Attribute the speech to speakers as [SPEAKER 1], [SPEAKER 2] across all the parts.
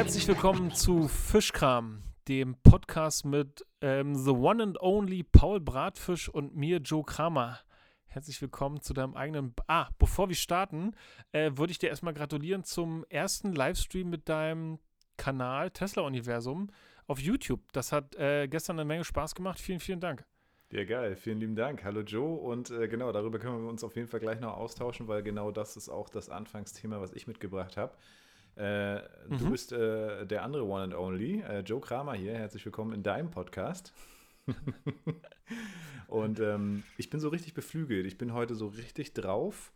[SPEAKER 1] Herzlich willkommen zu Fischkram, dem Podcast mit ähm, The One and Only Paul Bratfisch und mir, Joe Kramer. Herzlich willkommen zu deinem eigenen. ah, bevor wir starten, äh, würde ich dir erstmal gratulieren zum ersten Livestream mit deinem Kanal Tesla Universum auf YouTube. Das hat äh, gestern eine Menge Spaß gemacht. Vielen, vielen Dank.
[SPEAKER 2] Ja, geil. Vielen lieben Dank. Hallo Joe. Und äh, genau, darüber können wir uns auf jeden Fall gleich noch austauschen, weil genau das ist auch das Anfangsthema, was ich mitgebracht habe. Äh, mhm. Du bist äh, der andere One and Only, äh, Joe Kramer hier. Herzlich willkommen in deinem Podcast. und ähm, ich bin so richtig beflügelt. Ich bin heute so richtig drauf.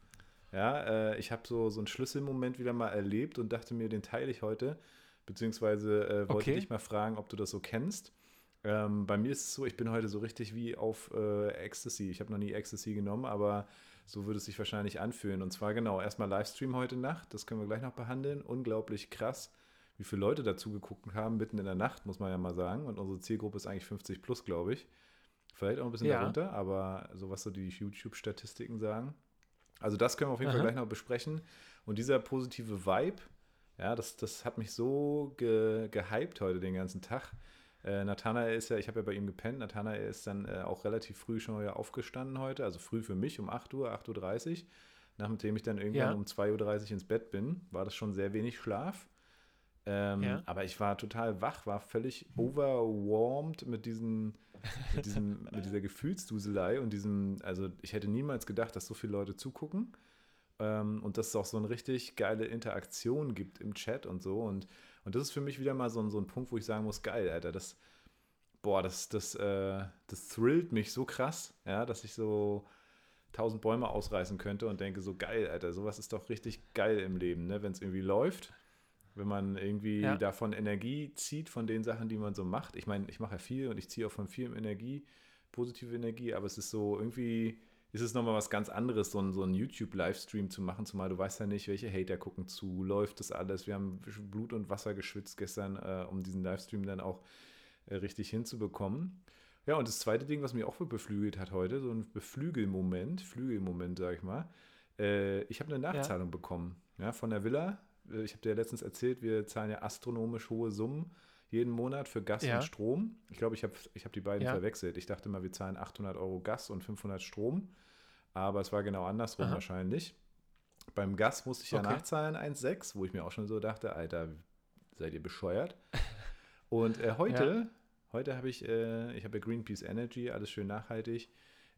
[SPEAKER 2] Ja, äh, ich habe so, so einen Schlüsselmoment wieder mal erlebt und dachte mir, den teile ich heute. Beziehungsweise äh, wollte okay. dich mal fragen, ob du das so kennst. Ähm, bei mir ist es so, ich bin heute so richtig wie auf äh, Ecstasy. Ich habe noch nie Ecstasy genommen, aber so würde es sich wahrscheinlich anfühlen. Und zwar genau, erstmal Livestream heute Nacht, das können wir gleich noch behandeln. Unglaublich krass, wie viele Leute dazu geguckt haben, mitten in der Nacht, muss man ja mal sagen. Und unsere Zielgruppe ist eigentlich 50 plus, glaube ich. Vielleicht auch ein bisschen ja. darunter, aber so was so die YouTube-Statistiken sagen. Also das können wir auf jeden Aha. Fall gleich noch besprechen. Und dieser positive Vibe, ja, das, das hat mich so ge, gehypt heute den ganzen Tag. Äh, Nathanael ist ja, ich habe ja bei ihm gepennt, Nathanael ist dann äh, auch relativ früh schon wieder aufgestanden heute, also früh für mich um 8 Uhr, 8.30 Uhr. Nachdem ich dann irgendwann ja. um 2.30 Uhr ins Bett bin, war das schon sehr wenig Schlaf. Ähm, ja. Aber ich war total wach, war völlig overwhelmed mit, diesen, mit, diesem, mit dieser Gefühlsduselei und diesem, also ich hätte niemals gedacht, dass so viele Leute zugucken ähm, und dass es auch so eine richtig geile Interaktion gibt im Chat und so. Und, und das ist für mich wieder mal so ein, so ein Punkt, wo ich sagen muss, geil, Alter, das, boah, das, das, äh, das thrillt mich so krass, ja, dass ich so tausend Bäume ausreißen könnte und denke so, geil, Alter, sowas ist doch richtig geil im Leben, ne, wenn es irgendwie läuft. Wenn man irgendwie ja. davon Energie zieht, von den Sachen, die man so macht. Ich meine, ich mache ja viel und ich ziehe auch von vielem Energie, positive Energie, aber es ist so irgendwie, ist es nochmal was ganz anderes, so, ein, so einen YouTube-Livestream zu machen, zumal du weißt ja nicht, welche Hater gucken zu, läuft das alles. Wir haben Blut und Wasser geschwitzt gestern, äh, um diesen Livestream dann auch äh, richtig hinzubekommen. Ja, und das zweite Ding, was mich auch beflügelt hat heute, so ein Beflügelmoment, Flügelmoment, sag ich mal. Äh, ich habe eine Nachzahlung ja. bekommen, ja, von der Villa. Äh, ich habe dir ja letztens erzählt, wir zahlen ja astronomisch hohe Summen jeden Monat für Gas ja. und Strom. Ich glaube, ich habe ich hab die beiden ja. verwechselt. Ich dachte mal, wir zahlen 800 Euro Gas und 500 Strom aber es war genau andersrum Aha. wahrscheinlich. Beim Gas musste ich ja okay. nachzahlen 1,6, wo ich mir auch schon so dachte, Alter, seid ihr bescheuert? Und äh, heute, ja. heute habe ich, äh, ich habe ja Greenpeace Energy, alles schön nachhaltig,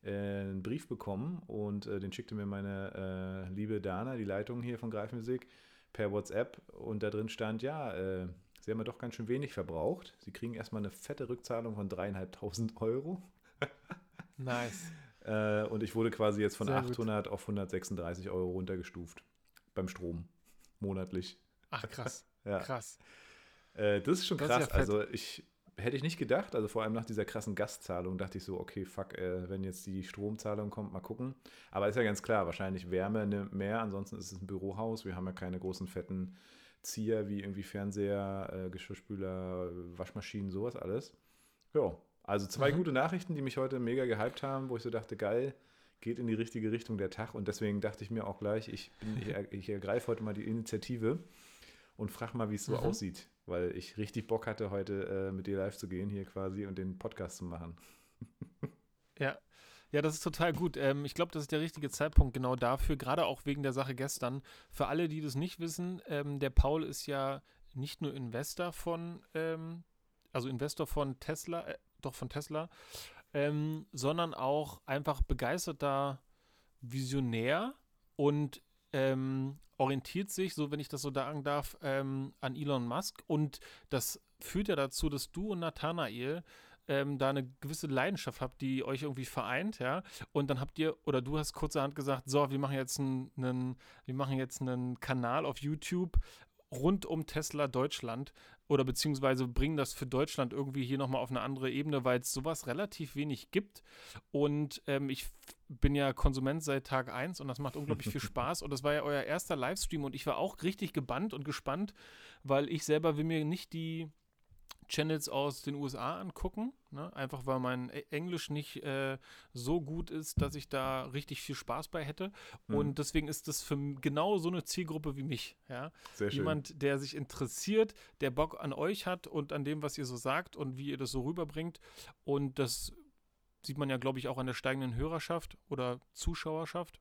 [SPEAKER 2] äh, einen Brief bekommen und äh, den schickte mir meine äh, liebe Dana, die Leitung hier von Greifmusik, per WhatsApp und da drin stand, ja, äh, sie haben ja doch ganz schön wenig verbraucht. Sie kriegen erstmal eine fette Rückzahlung von dreieinhalbtausend Euro.
[SPEAKER 1] nice.
[SPEAKER 2] Äh, und ich wurde quasi jetzt von Sehr 800 gut. auf 136 Euro runtergestuft beim Strom monatlich.
[SPEAKER 1] Ach krass. ja. Krass.
[SPEAKER 2] Äh, das ist schon das krass. Ist ja also ich hätte ich nicht gedacht. Also vor allem nach dieser krassen Gastzahlung dachte ich so, okay, fuck, äh, wenn jetzt die Stromzahlung kommt, mal gucken. Aber ist ja ganz klar, wahrscheinlich Wärme mehr. Ansonsten ist es ein Bürohaus. Wir haben ja keine großen fetten Zieher wie irgendwie Fernseher, äh, Geschirrspüler, Waschmaschinen, sowas alles. Ja, also zwei mhm. gute Nachrichten, die mich heute mega gehypt haben, wo ich so dachte, geil, geht in die richtige Richtung der Tag. Und deswegen dachte ich mir auch gleich, ich, bin, ich, ich ergreife heute mal die Initiative und frage mal, wie es so mhm. aussieht. Weil ich richtig Bock hatte, heute äh, mit dir live zu gehen hier quasi und den Podcast zu machen.
[SPEAKER 1] ja. Ja, das ist total gut. Ähm, ich glaube, das ist der richtige Zeitpunkt genau dafür, gerade auch wegen der Sache gestern. Für alle, die das nicht wissen, ähm, der Paul ist ja nicht nur Investor von, ähm, also Investor von Tesla, äh, doch von Tesla, ähm, sondern auch einfach begeisterter Visionär und ähm, orientiert sich, so wenn ich das so sagen darf, ähm, an Elon Musk. Und das führt ja dazu, dass du und Nathanael ähm, da eine gewisse Leidenschaft habt, die euch irgendwie vereint, ja. Und dann habt ihr, oder du hast kurzerhand gesagt, so, wir machen jetzt einen, wir machen jetzt einen Kanal auf YouTube rund um Tesla Deutschland oder beziehungsweise bringen das für Deutschland irgendwie hier nochmal auf eine andere Ebene, weil es sowas relativ wenig gibt. Und ähm, ich bin ja Konsument seit Tag 1 und das macht unglaublich viel Spaß. Und das war ja euer erster Livestream und ich war auch richtig gebannt und gespannt, weil ich selber will mir nicht die Channels aus den USA angucken, ne? einfach weil mein e-, Englisch nicht äh, so gut ist, dass ich da richtig viel Spaß bei hätte. Mhm. Und deswegen ist das für genau so eine Zielgruppe wie mich. Ja? Sehr schön. Jemand, der sich interessiert, der Bock an euch hat und an dem, was ihr so sagt und wie ihr das so rüberbringt. Und das sieht man ja, glaube ich, auch an der steigenden Hörerschaft oder Zuschauerschaft.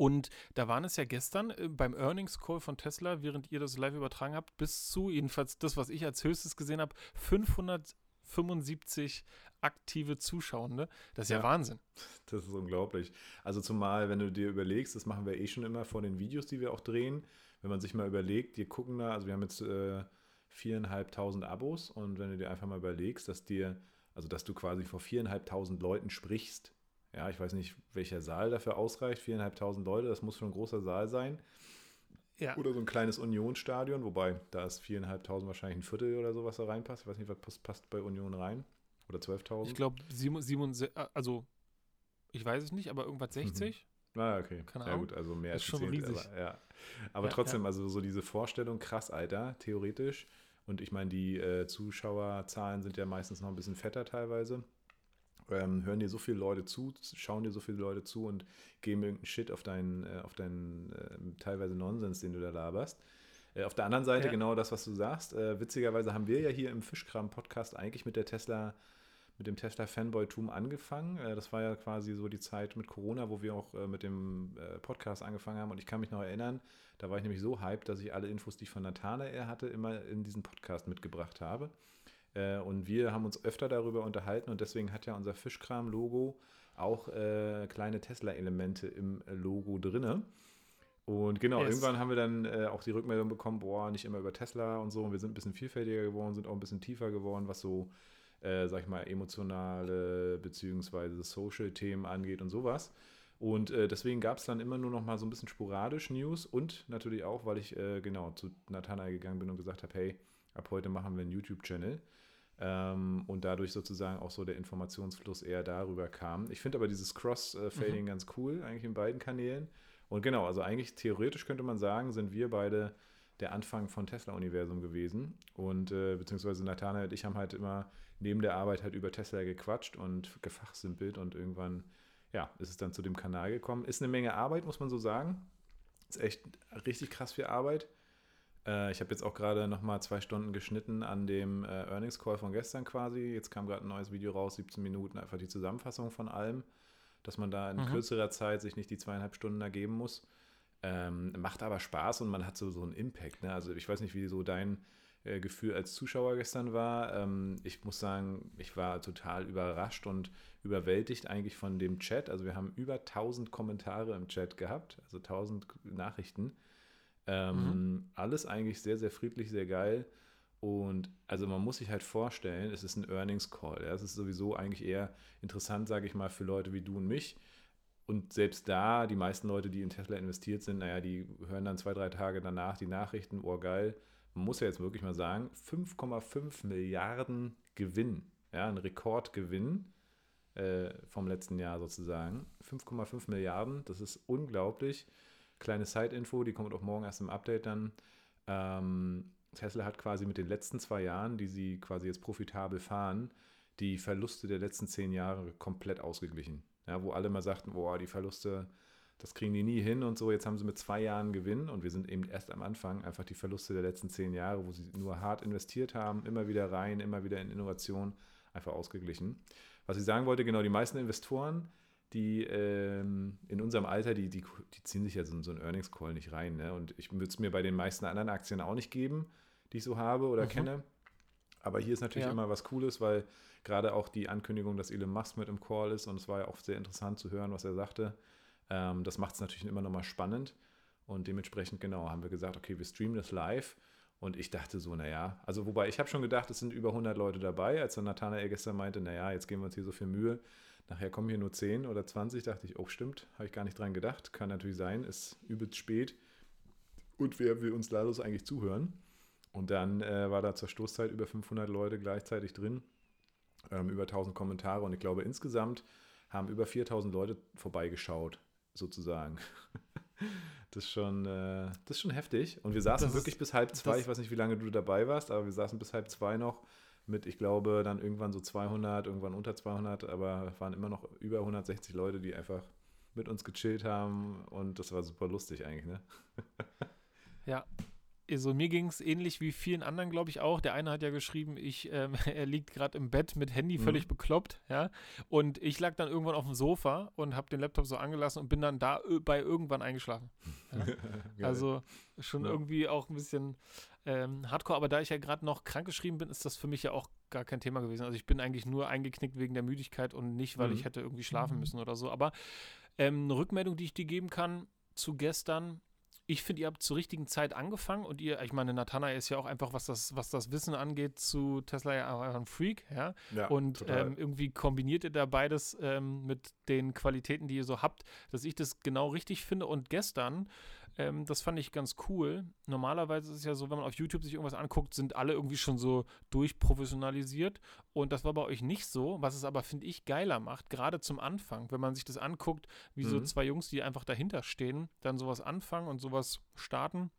[SPEAKER 1] Und da waren es ja gestern äh, beim Earnings Call von Tesla, während ihr das live übertragen habt, bis zu, jedenfalls das, was ich als höchstes gesehen habe, 575 aktive Zuschauende. Das ist ja, ja, Wahnsinn.
[SPEAKER 2] Das ist unglaublich. Also zumal, wenn du dir überlegst, das machen wir eh schon immer vor den Videos, die wir auch drehen, wenn man sich mal überlegt, wir gucken da, also wir haben jetzt äh, viereinhalbtausend Abos und wenn du dir einfach mal überlegst, dass dir, also dass du quasi vor viereinhalbtausend Leuten sprichst, ja, ich weiß nicht, welcher Saal dafür ausreicht. Viereinhalbtausend Leute, das muss schon ein großer Saal sein. Ja. Oder so ein kleines Union-Stadion, wobei da ist viereinhalbtausend wahrscheinlich ein Viertel oder so, was da reinpasst. Ich weiß nicht, was passt bei Union rein. Oder 12.000?
[SPEAKER 1] Ich glaube, also ich weiß es nicht, aber irgendwas 60.
[SPEAKER 2] Mhm. Ah, okay. Keine ja, gut, also mehr
[SPEAKER 1] ist schon 10, riesig.
[SPEAKER 2] Aber, ja. aber ja, trotzdem, ja. also so diese Vorstellung, krass, Alter, theoretisch. Und ich meine, die äh, Zuschauerzahlen sind ja meistens noch ein bisschen fetter teilweise ähm, hören dir so viele Leute zu, schauen dir so viele Leute zu und geben irgendeinen Shit auf deinen, äh, auf deinen äh, teilweise Nonsens, den du da laberst. Äh, auf der anderen Seite ja. genau das, was du sagst. Äh, witzigerweise haben wir ja hier im Fischkram-Podcast eigentlich mit der Tesla, mit dem Tesla-Fanboy-Tum angefangen. Äh, das war ja quasi so die Zeit mit Corona, wo wir auch äh, mit dem Podcast angefangen haben. Und ich kann mich noch erinnern, da war ich nämlich so hyped, dass ich alle Infos, die ich von Nathanael hatte, immer in diesen Podcast mitgebracht habe. Äh, und wir haben uns öfter darüber unterhalten und deswegen hat ja unser Fischkram-Logo auch äh, kleine Tesla-Elemente im Logo drinne. Und genau, yes. irgendwann haben wir dann äh, auch die Rückmeldung bekommen, boah, nicht immer über Tesla und so. Und wir sind ein bisschen vielfältiger geworden, sind auch ein bisschen tiefer geworden, was so, äh, sag ich mal, emotionale bzw. Social-Themen angeht und sowas. Und äh, deswegen gab es dann immer nur noch mal so ein bisschen sporadisch News und natürlich auch, weil ich äh, genau zu Nathanael gegangen bin und gesagt habe, hey, ab heute machen wir einen YouTube-Channel. Ähm, und dadurch sozusagen auch so der Informationsfluss eher darüber kam. Ich finde aber dieses Cross-Fading mhm. ganz cool, eigentlich in beiden Kanälen. Und genau, also eigentlich theoretisch könnte man sagen, sind wir beide der Anfang von Tesla-Universum gewesen. Und äh, beziehungsweise Nathanael und ich haben halt immer neben der Arbeit halt über Tesla gequatscht und gefachsimpelt und irgendwann, ja, ist es dann zu dem Kanal gekommen. Ist eine Menge Arbeit, muss man so sagen. Ist echt richtig krass viel Arbeit. Äh, ich habe jetzt auch gerade nochmal zwei Stunden geschnitten an dem äh, Earnings Call von gestern quasi. Jetzt kam gerade ein neues Video raus, 17 Minuten, einfach die Zusammenfassung von allem, dass man da in mhm. kürzerer Zeit sich nicht die zweieinhalb Stunden ergeben muss. Ähm, macht aber Spaß und man hat so, so einen Impact. Ne? Also ich weiß nicht, wie so dein äh, Gefühl als Zuschauer gestern war. Ähm, ich muss sagen, ich war total überrascht und überwältigt eigentlich von dem Chat. Also wir haben über 1000 Kommentare im Chat gehabt, also 1000 Nachrichten. Ähm, mhm. Alles eigentlich sehr, sehr friedlich, sehr geil. Und also man muss sich halt vorstellen, es ist ein Earnings Call. Ja? Es ist sowieso eigentlich eher interessant, sage ich mal, für Leute wie du und mich. Und selbst da, die meisten Leute, die in Tesla investiert sind, naja, die hören dann zwei, drei Tage danach die Nachrichten, oh geil. Man muss ja jetzt wirklich mal sagen, 5,5 Milliarden Gewinn, ja, ein Rekordgewinn äh, vom letzten Jahr sozusagen. 5,5 Milliarden, das ist unglaublich. Kleine Side-Info, die kommt auch morgen erst im Update dann. Ähm, Tesla hat quasi mit den letzten zwei Jahren, die sie quasi jetzt profitabel fahren, die Verluste der letzten zehn Jahre komplett ausgeglichen. Ja, wo alle mal sagten, boah, die Verluste, das kriegen die nie hin und so. Jetzt haben sie mit zwei Jahren Gewinn und wir sind eben erst am Anfang einfach die Verluste der letzten zehn Jahre, wo sie nur hart investiert haben, immer wieder rein, immer wieder in Innovation, einfach ausgeglichen. Was ich sagen wollte, genau, die meisten Investoren die ähm, in unserem Alter, die, die, die ziehen sich ja so, so einen Earnings Call nicht rein. Ne? Und ich würde es mir bei den meisten anderen Aktien auch nicht geben, die ich so habe oder mhm. kenne. Aber hier ist natürlich ja. immer was Cooles, weil gerade auch die Ankündigung, dass Elon Musk mit im Call ist und es war ja auch sehr interessant zu hören, was er sagte. Ähm, das macht es natürlich immer nochmal spannend. Und dementsprechend, genau, haben wir gesagt, okay, wir streamen das live. Und ich dachte so, naja, also wobei ich habe schon gedacht, es sind über 100 Leute dabei, als dann Nathanael gestern meinte, naja, jetzt geben wir uns hier so viel Mühe Nachher kommen hier nur 10 oder 20, dachte ich, oh stimmt, habe ich gar nicht dran gedacht. Kann natürlich sein, ist übelst spät. Und wer will uns Lados eigentlich zuhören? Und dann äh, war da zur Stoßzeit über 500 Leute gleichzeitig drin, ähm, über 1000 Kommentare und ich glaube insgesamt haben über 4000 Leute vorbeigeschaut, sozusagen. das, ist schon, äh, das ist schon heftig. Und wir saßen das wirklich bis halb zwei, ich weiß nicht, wie lange du dabei warst, aber wir saßen bis halb zwei noch mit, ich glaube, dann irgendwann so 200, irgendwann unter 200, aber waren immer noch über 160 Leute, die einfach mit uns gechillt haben und das war super lustig eigentlich, ne?
[SPEAKER 1] Ja, also mir ging es ähnlich wie vielen anderen, glaube ich, auch. Der eine hat ja geschrieben, ich, ähm, er liegt gerade im Bett mit Handy mhm. völlig bekloppt, ja. Und ich lag dann irgendwann auf dem Sofa und habe den Laptop so angelassen und bin dann da bei irgendwann eingeschlafen. Ja? also schon ja. irgendwie auch ein bisschen ähm, hardcore, aber da ich ja gerade noch krankgeschrieben bin, ist das für mich ja auch gar kein Thema gewesen. Also ich bin eigentlich nur eingeknickt wegen der Müdigkeit und nicht, weil mhm. ich hätte irgendwie schlafen müssen oder so. Aber ähm, eine Rückmeldung, die ich dir geben kann zu gestern, ich finde, ihr habt zur richtigen Zeit angefangen und ihr, ich meine, Nathanael ist ja auch einfach, was das, was das Wissen angeht, zu Tesla ja ein Freak, ja. ja und ähm, irgendwie kombiniert ihr da beides ähm, mit den Qualitäten, die ihr so habt, dass ich das genau richtig finde. Und gestern ähm, das fand ich ganz cool. Normalerweise ist es ja so, wenn man auf YouTube sich irgendwas anguckt, sind alle irgendwie schon so durchprofessionalisiert. Und das war bei euch nicht so, was es aber, finde ich, geiler macht, gerade zum Anfang, wenn man sich das anguckt, wie mhm. so zwei Jungs, die einfach dahinter stehen, dann sowas anfangen und sowas starten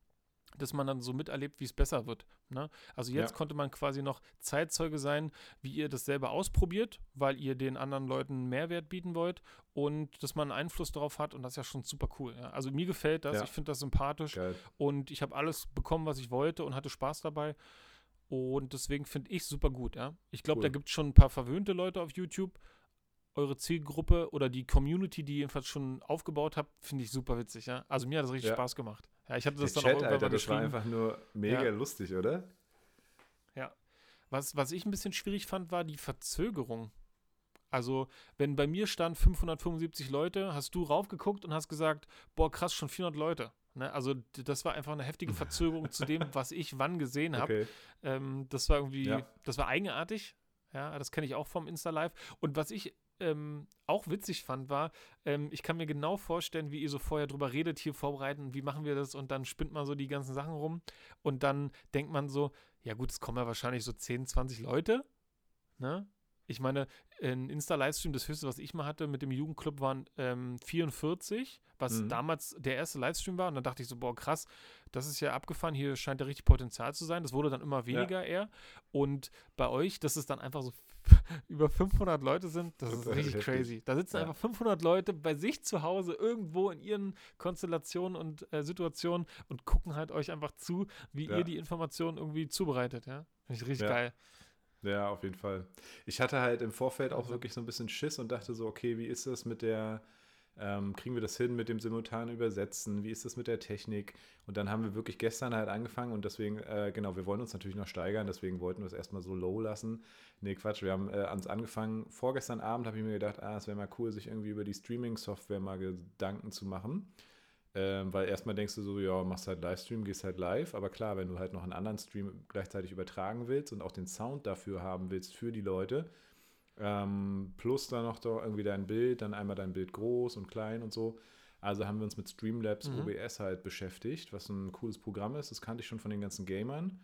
[SPEAKER 1] dass man dann so miterlebt, wie es besser wird. Ne? Also jetzt ja. konnte man quasi noch Zeitzeuge sein, wie ihr das selber ausprobiert, weil ihr den anderen Leuten Mehrwert bieten wollt und dass man Einfluss darauf hat und das ist ja schon super cool. Ja? Also mir gefällt das, ja. ich finde das sympathisch Geil. und ich habe alles bekommen, was ich wollte und hatte Spaß dabei. Und deswegen finde ich super gut, ja. Ich glaube, cool. da gibt es schon ein paar verwöhnte Leute auf YouTube. Eure Zielgruppe oder die Community, die ihr jedenfalls schon aufgebaut habt, finde ich super witzig, ja. Also mir hat das richtig Spaß gemacht. Ja, ich hatte das
[SPEAKER 2] Der dann Chat, auch Alter, das war einfach nur mega ja. lustig, oder?
[SPEAKER 1] Ja. Was, was ich ein bisschen schwierig fand, war die Verzögerung. Also, wenn bei mir stand 575 Leute, hast du raufgeguckt und hast gesagt, boah, krass, schon 400 Leute. Ne? Also, das war einfach eine heftige Verzögerung zu dem, was ich wann gesehen habe. Okay. Ähm, das war irgendwie, ja. das war eigenartig. Ja, das kenne ich auch vom Insta-Live. Und was ich ähm, auch witzig fand, war, ähm, ich kann mir genau vorstellen, wie ihr so vorher drüber redet, hier vorbereiten, wie machen wir das und dann spinnt man so die ganzen Sachen rum und dann denkt man so, ja gut, es kommen ja wahrscheinlich so 10, 20 Leute, ne? Ich meine, ein Insta-Livestream, das höchste, was ich mal hatte mit dem Jugendclub, waren ähm, 44, was mhm. damals der erste Livestream war. Und dann dachte ich so, boah, krass, das ist ja abgefahren, hier scheint ja richtig Potenzial zu sein. Das wurde dann immer weniger ja. eher. Und bei euch, dass es dann einfach so über 500 Leute sind, das, ist richtig crazy. Da sitzen ja. einfach 500 Leute bei sich zu Hause irgendwo in ihren Konstellationen und äh, Situationen und gucken halt euch einfach zu, wie ja. ihr die Informationen irgendwie zubereitet. Ja, finde ich richtig geil.
[SPEAKER 2] Ja, auf jeden Fall. Ich hatte halt im Vorfeld auch also. wirklich so ein bisschen Schiss und dachte so, okay, wie ist das mit der, ähm, kriegen wir das hin mit dem simultanen Übersetzen? Wie ist das mit der Technik? Und dann haben wir wirklich gestern halt angefangen und deswegen, äh, genau, wir wollen uns natürlich noch steigern, deswegen wollten wir es erstmal so low lassen. Nee, Quatsch, wir haben äh, ans angefangen. Vorgestern Abend habe ich mir gedacht, ah, es wäre mal cool, sich irgendwie über die Streaming-Software mal Gedanken zu machen. Ähm, weil erstmal denkst du so, ja, machst halt Livestream, gehst halt live. Aber klar, wenn du halt noch einen anderen Stream gleichzeitig übertragen willst und auch den Sound dafür haben willst für die Leute, ähm, plus dann noch da irgendwie dein Bild, dann einmal dein Bild groß und klein und so. Also haben wir uns mit Streamlabs mhm. OBS halt beschäftigt, was ein cooles Programm ist. Das kannte ich schon von den ganzen Gamern.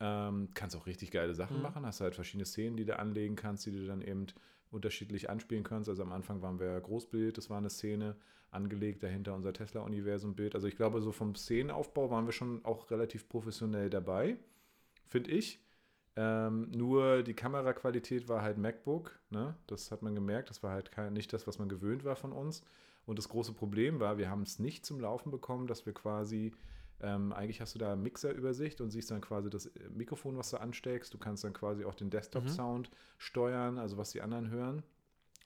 [SPEAKER 2] Ähm, kannst auch richtig geile Sachen mhm. machen. Hast halt verschiedene Szenen, die du anlegen kannst, die du dann eben unterschiedlich anspielen kannst. Also am Anfang waren wir Großbild, das war eine Szene angelegt, dahinter unser Tesla-Universum-Bild. Also ich glaube, so vom Szenenaufbau waren wir schon auch relativ professionell dabei, finde ich. Ähm, nur die Kameraqualität war halt MacBook, ne? das hat man gemerkt, das war halt kein, nicht das, was man gewöhnt war von uns. Und das große Problem war, wir haben es nicht zum Laufen bekommen, dass wir quasi, ähm, eigentlich hast du da Mixerübersicht und siehst dann quasi das äh, Mikrofon, was du ansteckst. Du kannst dann quasi auch den Desktop-Sound mhm. steuern, also was die anderen hören.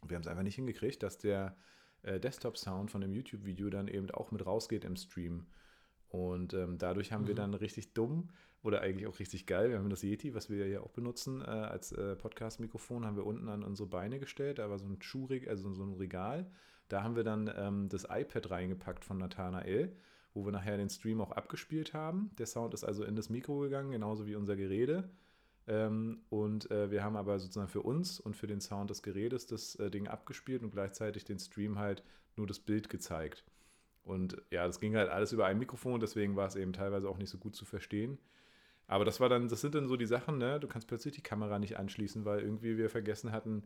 [SPEAKER 2] Wir haben es einfach nicht hingekriegt, dass der äh, Desktop-Sound von dem YouTube-Video dann eben auch mit rausgeht im Stream. Und ähm, dadurch haben mhm. wir dann richtig dumm oder eigentlich auch richtig geil. Wir haben das Yeti, was wir ja auch benutzen, äh, als äh, Podcast-Mikrofon, haben wir unten an unsere Beine gestellt. Da war so ein Schuhregal, also so ein Regal. Da haben wir dann ähm, das iPad reingepackt von Nathanael, wo wir nachher den Stream auch abgespielt haben. Der Sound ist also in das Mikro gegangen, genauso wie unser Gerede. Ähm, und äh, wir haben aber sozusagen für uns und für den Sound des Gerätes das äh, Ding abgespielt und gleichzeitig den Stream halt nur das Bild gezeigt. Und ja, das ging halt alles über ein Mikrofon, deswegen war es eben teilweise auch nicht so gut zu verstehen. Aber das war dann, das sind dann so die Sachen, ne? Du kannst plötzlich die Kamera nicht anschließen, weil irgendwie wir vergessen hatten,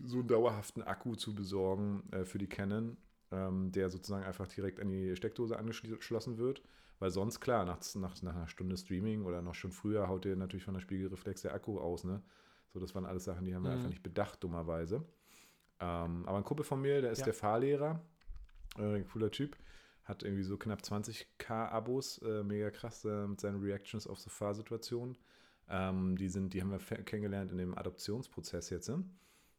[SPEAKER 2] so einen dauerhaften Akku zu besorgen äh, für die Canon. ähm, der sozusagen einfach direkt an die Steckdose angeschlossen wird. Weil sonst, klar, nach, nach, nach einer Stunde Streaming oder noch schon früher haut dir natürlich von der Spiegelreflex der Akku aus, ne? So, das waren alles Sachen, die haben wir mhm. einfach nicht bedacht, dummerweise. Ähm, aber ein Kumpel von mir, der ist ja. der Fahrlehrer, äh, cooler Typ, hat irgendwie so knapp 20k Abos, äh, mega krass äh, mit seinen Reactions auf so Fahrsituationen. Ähm, die, sind, die haben wir kennengelernt in dem Adoptionsprozess jetzt. Ne?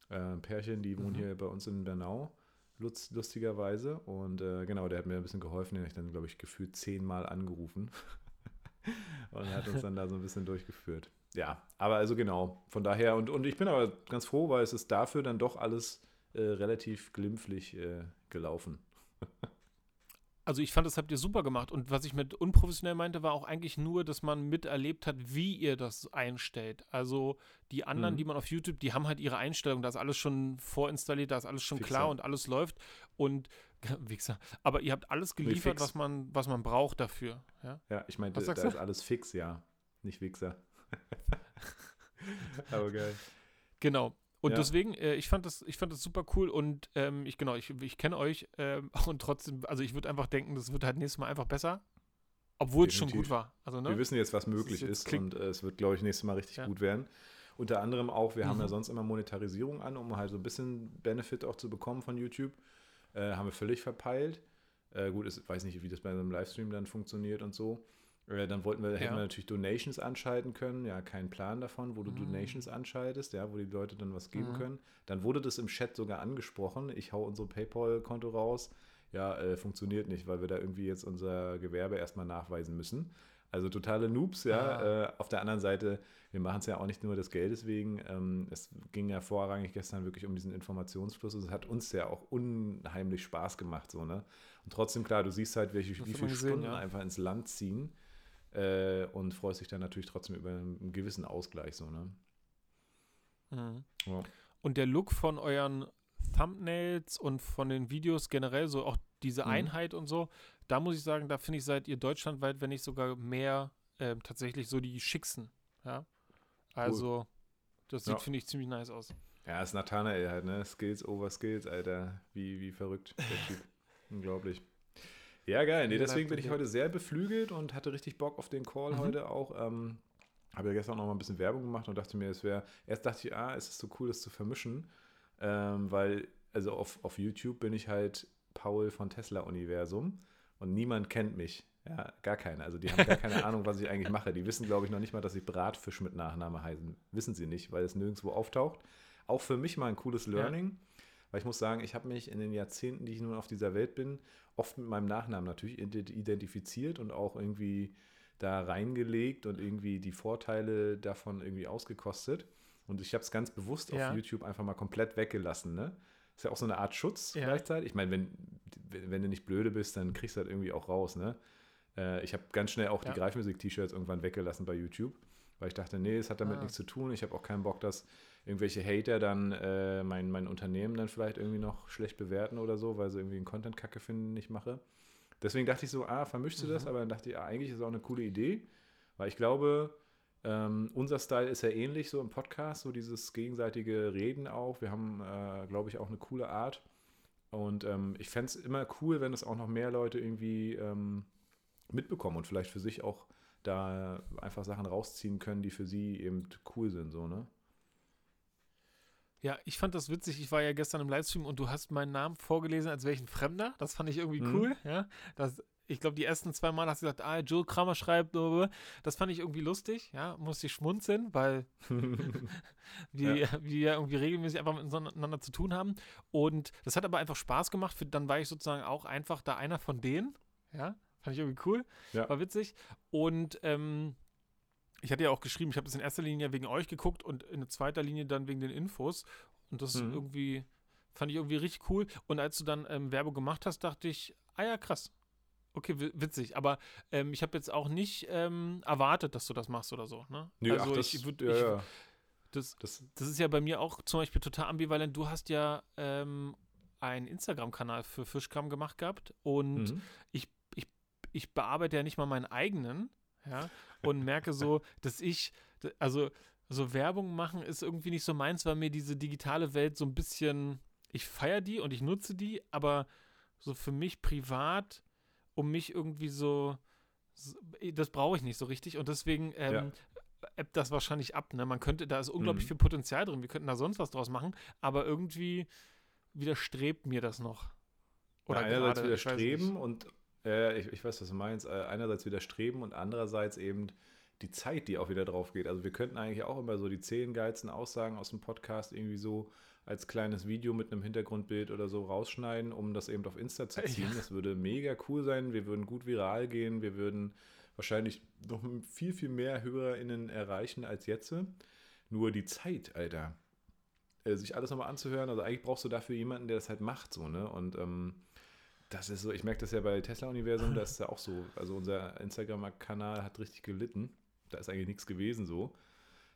[SPEAKER 2] Äh, Pärchen, die wohnen mhm. hier bei uns in Bernau, lustigerweise. Und äh, genau, der hat mir ein bisschen geholfen. Den habe ich dann, glaube ich, gefühlt zehnmal angerufen. und hat uns dann da so ein bisschen durchgeführt. Ja, aber also genau, von daher, und, und ich bin aber ganz froh, weil es ist dafür dann doch alles äh, relativ glimpflich gelaufen.
[SPEAKER 1] Also ich fand, das habt ihr super gemacht. Und was ich mit unprofessionell meinte, war auch eigentlich nur, dass man miterlebt hat, wie ihr das einstellt. Also die anderen, mhm. die man auf YouTube, die haben halt ihre Einstellung, da ist alles schon vorinstalliert, da ist alles schon Fixer. klar und alles läuft. Und Wichser. Aber ihr habt alles geliefert, was man, was man braucht dafür. Ja,
[SPEAKER 2] ja ich meinte, da du? ist alles fix, ja. Nicht Wichser. Aber geil.
[SPEAKER 1] Genau. Und ja. deswegen, äh, ich, fand das, ich fand das super cool und ähm, ich, genau, ich, ich kenne euch ähm, und trotzdem, also ich würde einfach denken, das wird halt nächstes Mal einfach besser. Obwohl Definitiv. es schon gut war. Also, ne?
[SPEAKER 2] Wir wissen jetzt, was möglich ist, ist und äh, es wird, glaube ich, nächstes Mal richtig ja. gut werden. Unter anderem auch, wir mhm. haben ja mhm. sonst immer Monetarisierung an, um halt so ein bisschen Benefit auch zu bekommen von YouTube. Äh, haben wir völlig verpeilt. Äh, gut, ich weiß nicht, wie das bei einem Livestream dann funktioniert und so. Äh, dann wollten wir, ja. hätten wir natürlich Donations anschalten können. Ja, kein Plan davon, wo du mhm. Donations anschaltest, ja, wo die Leute dann was geben mhm. können. Dann wurde das im Chat sogar angesprochen. Ich hau unser PayPal-Konto raus. Ja, äh, funktioniert nicht, weil wir da irgendwie jetzt unser Gewerbe erstmal nachweisen müssen. Also totale Noobs, ja. ja. Äh, auf der anderen Seite, wir machen es ja auch nicht nur des Geldes wegen. Ähm, es ging ja vorrangig gestern wirklich um diesen Informationsfluss. Es hat uns ja auch unheimlich Spaß gemacht, so, ne? Und trotzdem, klar, du siehst halt, welche, wie viele Stunden ja. einfach ins Land ziehen äh, und freust dich dann natürlich trotzdem über einen gewissen Ausgleich. So, ne?
[SPEAKER 1] Mhm. Ja. Und der Look von euren Thumbnails und von den Videos generell, so auch diese mhm. Einheit und so, da muss ich sagen, da finde ich, seid ihr deutschlandweit, wenn nicht sogar mehr, äh, tatsächlich so die schicksten. Ja. Also, cool. das sieht, ja. finde ich, ziemlich nice aus.
[SPEAKER 2] Ja, ist Nathanael halt, ne? Skills over Skills, Alter. Wie, wie verrückt, der Typ. Unglaublich. Ja, geil. Nee, deswegen bin ich heute sehr beflügelt und hatte richtig Bock auf den Call mhm. heute auch. Ähm, habe ja gestern noch mal ein bisschen Werbung gemacht und dachte mir, es wäre, erst dachte ich, ah, es ist so cool, das zu vermischen, ähm, weil, also auf, auf YouTube bin ich halt Paul von Tesla Universum und niemand kennt mich. Ja, gar keiner. Also die haben gar keine Ahnung, was ich eigentlich mache. Die wissen, glaube ich, noch nicht mal, dass ich Bratfisch mit Nachname heißen. Wissen sie nicht, weil es nirgendwo auftaucht. Auch für mich mal ein cooles Learning. Ja. Weil ich muss sagen, ich habe mich in den Jahrzehnten, die ich nun auf dieser Welt bin, oft mit meinem Nachnamen natürlich identifiziert und auch irgendwie da reingelegt und irgendwie die Vorteile davon irgendwie ausgekostet. Und ich habe es ganz bewusst ja. auf YouTube einfach mal komplett weggelassen. Ne? Ist ja auch so eine Art Schutz ja. gleichzeitig. Ich meine, wenn, wenn du nicht blöde bist, dann kriegst du das irgendwie auch raus. Ne? Äh, ich habe ganz schnell auch ja. die Greifmusik-T-Shirts irgendwann weggelassen bei YouTube, weil ich dachte, nee, es hat damit ah. nichts zu tun. Ich habe auch keinen Bock, dass irgendwelche Hater dann äh, mein, mein Unternehmen dann vielleicht irgendwie noch schlecht bewerten oder so, weil sie irgendwie einen Content-Kacke finden, nicht mache. Deswegen dachte ich so, ah, vermischst du mhm. das? Aber dann dachte ich, ah, eigentlich ist es auch eine coole Idee, weil ich glaube, ähm, unser Style ist ja ähnlich so im Podcast, so dieses gegenseitige Reden auch. Wir haben, äh, glaube ich, auch eine coole Art. Und ähm, ich fände es immer cool, wenn es auch noch mehr Leute irgendwie ähm, mitbekommen und vielleicht für sich auch da einfach Sachen rausziehen können, die für sie eben cool sind, so, ne?
[SPEAKER 1] Ja, ich fand das witzig. Ich war ja gestern im Livestream und du hast meinen Namen vorgelesen, als wäre ich ein Fremder. Das fand ich irgendwie mhm. cool. Ja, das, ich glaube, die ersten zwei Mal hast du gesagt, ah, Joel Kramer schreibt, das fand ich irgendwie lustig, ja, musste ich schmunzeln, weil wir, ja. wir irgendwie regelmäßig einfach miteinander zu tun haben. Und das hat aber einfach Spaß gemacht. Für, dann war ich sozusagen auch einfach da einer von denen, ja, fand ich irgendwie cool, ja. war witzig. Und ähm, ich hatte ja auch geschrieben, ich habe das in erster Linie wegen euch geguckt und in zweiter Linie dann wegen den Infos. Und das mhm. irgendwie, fand ich irgendwie richtig cool. Und als du dann ähm, Werbung gemacht hast, dachte ich, ah ja, krass. Okay, witzig. Aber ähm, ich habe jetzt auch nicht ähm, erwartet, dass du das machst oder so. Ne?
[SPEAKER 2] Nee, also ach, das, ich würde.
[SPEAKER 1] Ja, ja. Das, das, das, ist ja bei mir auch zum Beispiel total ambivalent. Du hast ja ähm, einen Instagram-Kanal für Fischkram gemacht gehabt und mhm. ich, ich, ich bearbeite ja nicht mal meinen eigenen ja, und merke so, dass ich, also so Werbung machen ist irgendwie nicht so meins, weil mir diese digitale Welt so ein bisschen, ich feiere die und ich nutze die, aber so für mich privat, um mich irgendwie so, so das brauche ich nicht so richtig und deswegen ähm, ja. ebbt das wahrscheinlich ab. Ne? Man könnte, da ist unglaublich mhm. viel Potenzial drin, wir könnten da sonst was draus machen, aber irgendwie widerstrebt mir das noch.
[SPEAKER 2] Oder ja, einerseits gerade, widerstreben und äh, ich, ich weiß, was du meinst, äh, einerseits widerstreben und andererseits eben die Zeit, die auch wieder drauf geht. Also wir könnten eigentlich auch immer so die zehn geilsten Aussagen aus dem Podcast irgendwie so als kleines Video mit einem Hintergrundbild oder so rausschneiden, um das eben auf Insta zu ziehen. Ja. Das würde mega cool sein. Wir würden gut viral gehen. Wir würden wahrscheinlich noch viel, viel mehr HörerInnen erreichen als jetzt. Nur die Zeit, Alter. Äh, sich alles nochmal anzuhören. Also eigentlich brauchst du dafür jemanden, der das halt macht, so, ne? Und ähm, das ist so, ich merke das ja bei Tesla-Universum, das ist ja auch so. Also unser Instagram-Kanal hat richtig gelitten. Da ist eigentlich nichts gewesen so.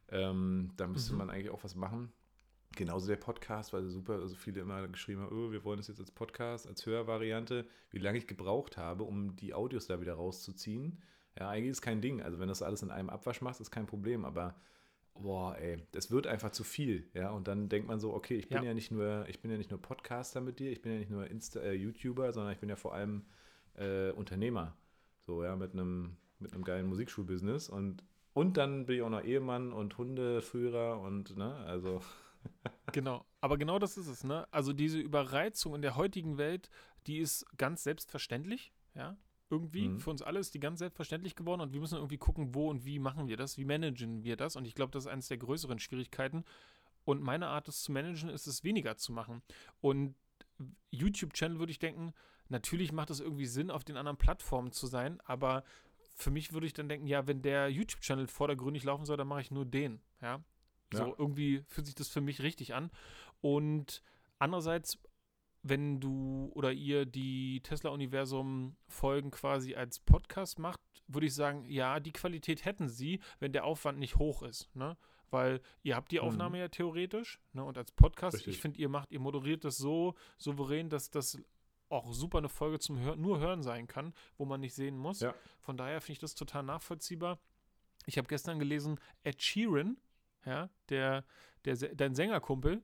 [SPEAKER 2] Ähm, da müsste mhm. man eigentlich auch was machen. Genauso der Podcast, weil super, also viele immer geschrieben haben, oh, wir wollen das jetzt als Podcast, als Hörvariante, wie lange ich gebraucht habe, um die Audios da wieder rauszuziehen. Ja, eigentlich ist kein Ding. Also wenn du das alles in einem Abwasch machst, ist kein Problem, aber boah, ey, das wird einfach zu viel, ja. Und dann denkt man so, okay, ich bin ja, ja nicht nur, ich bin ja nicht nur Podcaster mit dir, ich bin ja nicht nur Insta, äh, YouTuber, sondern ich bin ja vor allem äh, Unternehmer. So, ja, mit einem, mit einem geilen Musikschulbusiness und, und dann bin ich auch noch Ehemann und Hundeführer und, ne, also.
[SPEAKER 1] genau, aber genau das ist es, ne? Also diese Überreizung in der heutigen Welt, die ist ganz selbstverständlich, ja irgendwie. Mhm. Für uns alle ist die ganz selbstverständlich geworden und wir müssen irgendwie gucken, wo und wie machen wir das, wie managen wir das. Und ich glaube, das ist eines der größeren Schwierigkeiten. Und meine Art, es zu managen, ist es weniger zu machen. Und YouTube-Channel würde ich denken, natürlich macht es irgendwie Sinn, auf den anderen Plattformen zu sein, aber für mich würde ich dann denken, ja, wenn der YouTube-Channel vordergründig laufen soll, dann mache ich nur den. Ja. So ja. irgendwie fühlt sich das für mich richtig an. Und andererseits wenn du oder ihr die Tesla-Universum-Folgen quasi als Podcast macht, würde ich sagen, ja, die Qualität hätten sie, wenn der Aufwand nicht hoch ist. Ne? Weil ihr habt die mhm. Aufnahme mhm. ja theoretisch ne? und als Podcast, Richtig. ich finde, ihr macht, ihr moderiert das so souverän, dass das auch super eine Folge zum Hör nur Hören sein kann, wo man nicht sehen muss. Ja. Von daher finde ich das total nachvollziehbar. Ich habe gestern gelesen, Ed Sheeran, ja, der, der, dein Sängerkumpel,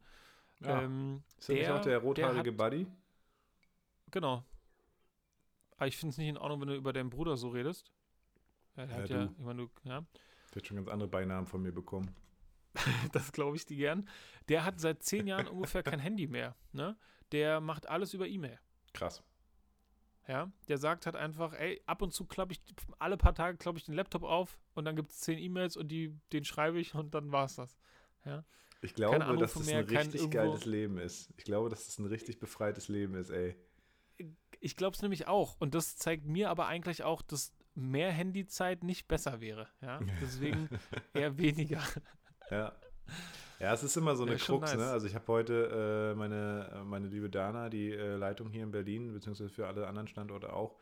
[SPEAKER 2] ja. Ähm, ist der, nicht auch der rothaarige hat, Buddy?
[SPEAKER 1] Genau. Aber ich finde es nicht in Ordnung, wenn du über deinen Bruder so redest.
[SPEAKER 2] Ja, der ja, hat ja, ich meine, du, ja. Der hat schon ganz andere Beinamen von mir bekommen.
[SPEAKER 1] das glaube ich dir gern. Der hat seit zehn Jahren ungefähr kein Handy mehr. Ne? Der macht alles über E-Mail.
[SPEAKER 2] Krass.
[SPEAKER 1] Ja, der sagt halt einfach, ey, ab und zu klappe ich, alle paar Tage klappe ich den Laptop auf und dann gibt es zehn E-Mails und die, den schreibe ich und dann war es das. Ja.
[SPEAKER 2] Ich glaube, dass das mehr, ein richtig geiles Leben ist. Ich glaube, dass das ein richtig befreites Leben ist, ey.
[SPEAKER 1] Ich glaube es nämlich auch. Und das zeigt mir aber eigentlich auch, dass mehr Handyzeit nicht besser wäre. Ja? Deswegen eher weniger.
[SPEAKER 2] Ja. Ja, es ist immer so eine ja, Krux, ne? nice. ne? Also ich habe heute äh, meine, meine liebe Dana, die äh, Leitung hier in Berlin, beziehungsweise für alle anderen Standorte auch,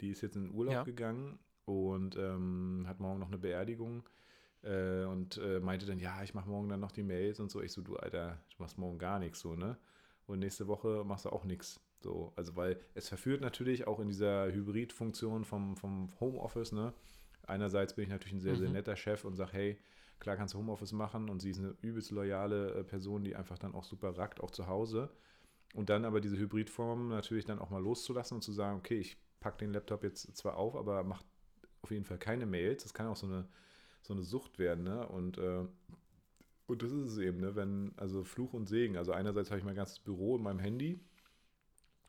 [SPEAKER 2] die ist jetzt in den Urlaub ja. gegangen und ähm, hat morgen noch eine Beerdigung. Äh, und äh, meinte dann, ja, ich mache morgen dann noch die Mails und so. Ich so, du Alter, du machst morgen gar nichts so, ne? Und nächste Woche machst du auch nichts. So, also weil es verführt natürlich auch in dieser Hybridfunktion vom, vom Homeoffice, ne? Einerseits bin ich natürlich ein sehr, mhm. sehr netter Chef und sage, hey, klar kannst du Homeoffice machen und sie ist eine übelst loyale äh, Person, die einfach dann auch super rackt, auch zu Hause. Und dann aber diese Hybridform natürlich dann auch mal loszulassen und zu sagen, okay, ich packe den Laptop jetzt zwar auf, aber macht auf jeden Fall keine Mails. Das kann auch so eine so eine Sucht werden, ne? Und, äh, und das ist es eben, ne? Wenn, also Fluch und Segen. Also einerseits habe ich mein ganzes Büro in meinem Handy.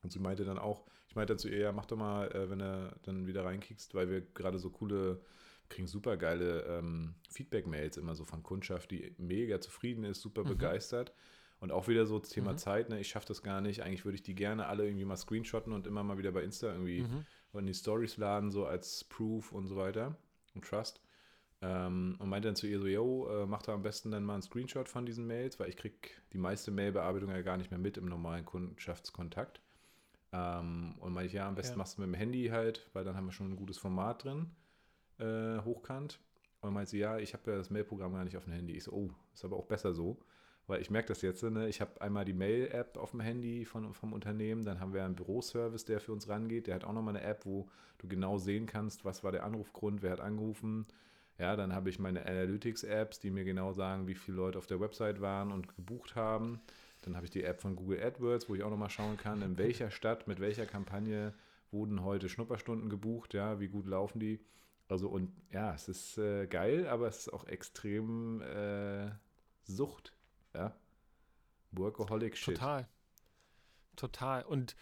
[SPEAKER 2] Und sie meinte dann auch, ich meinte dann zu ihr, ja, mach doch mal, äh, wenn du dann wieder reinkickst, weil wir gerade so coole, kriegen super geile ähm, Feedback-Mails immer so von Kundschaft, die mega zufrieden ist, super mhm. begeistert. Und auch wieder so das Thema mhm. Zeit, ne? ich schaffe das gar nicht. Eigentlich würde ich die gerne alle irgendwie mal screenshotten und immer mal wieder bei Insta irgendwie mhm. in die Stories laden, so als Proof und so weiter und Trust. Ähm, und meinte dann zu ihr so, yo, äh, mach da am besten dann mal einen Screenshot von diesen Mails, weil ich kriege die meiste Mailbearbeitung ja gar nicht mehr mit im normalen Kundschaftskontakt. Ähm, und meinte ich, ja, am besten ja. machst du mit dem Handy halt, weil dann haben wir schon ein gutes Format drin, äh, hochkant. Und meinte sie, ja, ich habe ja das Mailprogramm gar nicht auf dem Handy. Ich so, oh, ist aber auch besser so. Weil ich merke das jetzt, ne? ich habe einmal die Mail-App auf dem Handy von, vom Unternehmen, dann haben wir einen Büroservice, der für uns rangeht. Der hat auch nochmal eine App, wo du genau sehen kannst, was war der Anrufgrund, wer hat angerufen, ja, dann habe ich meine Analytics-Apps, die mir genau sagen, wie viele Leute auf der Website waren und gebucht haben. Dann habe ich die App von Google AdWords, wo ich auch nochmal schauen kann, in welcher Stadt, mit welcher Kampagne wurden heute Schnupperstunden gebucht, ja, wie gut laufen die. Also und ja, es ist äh, geil, aber es ist auch extrem äh, Sucht, ja. Workaholic Shit.
[SPEAKER 1] Total. Total. Und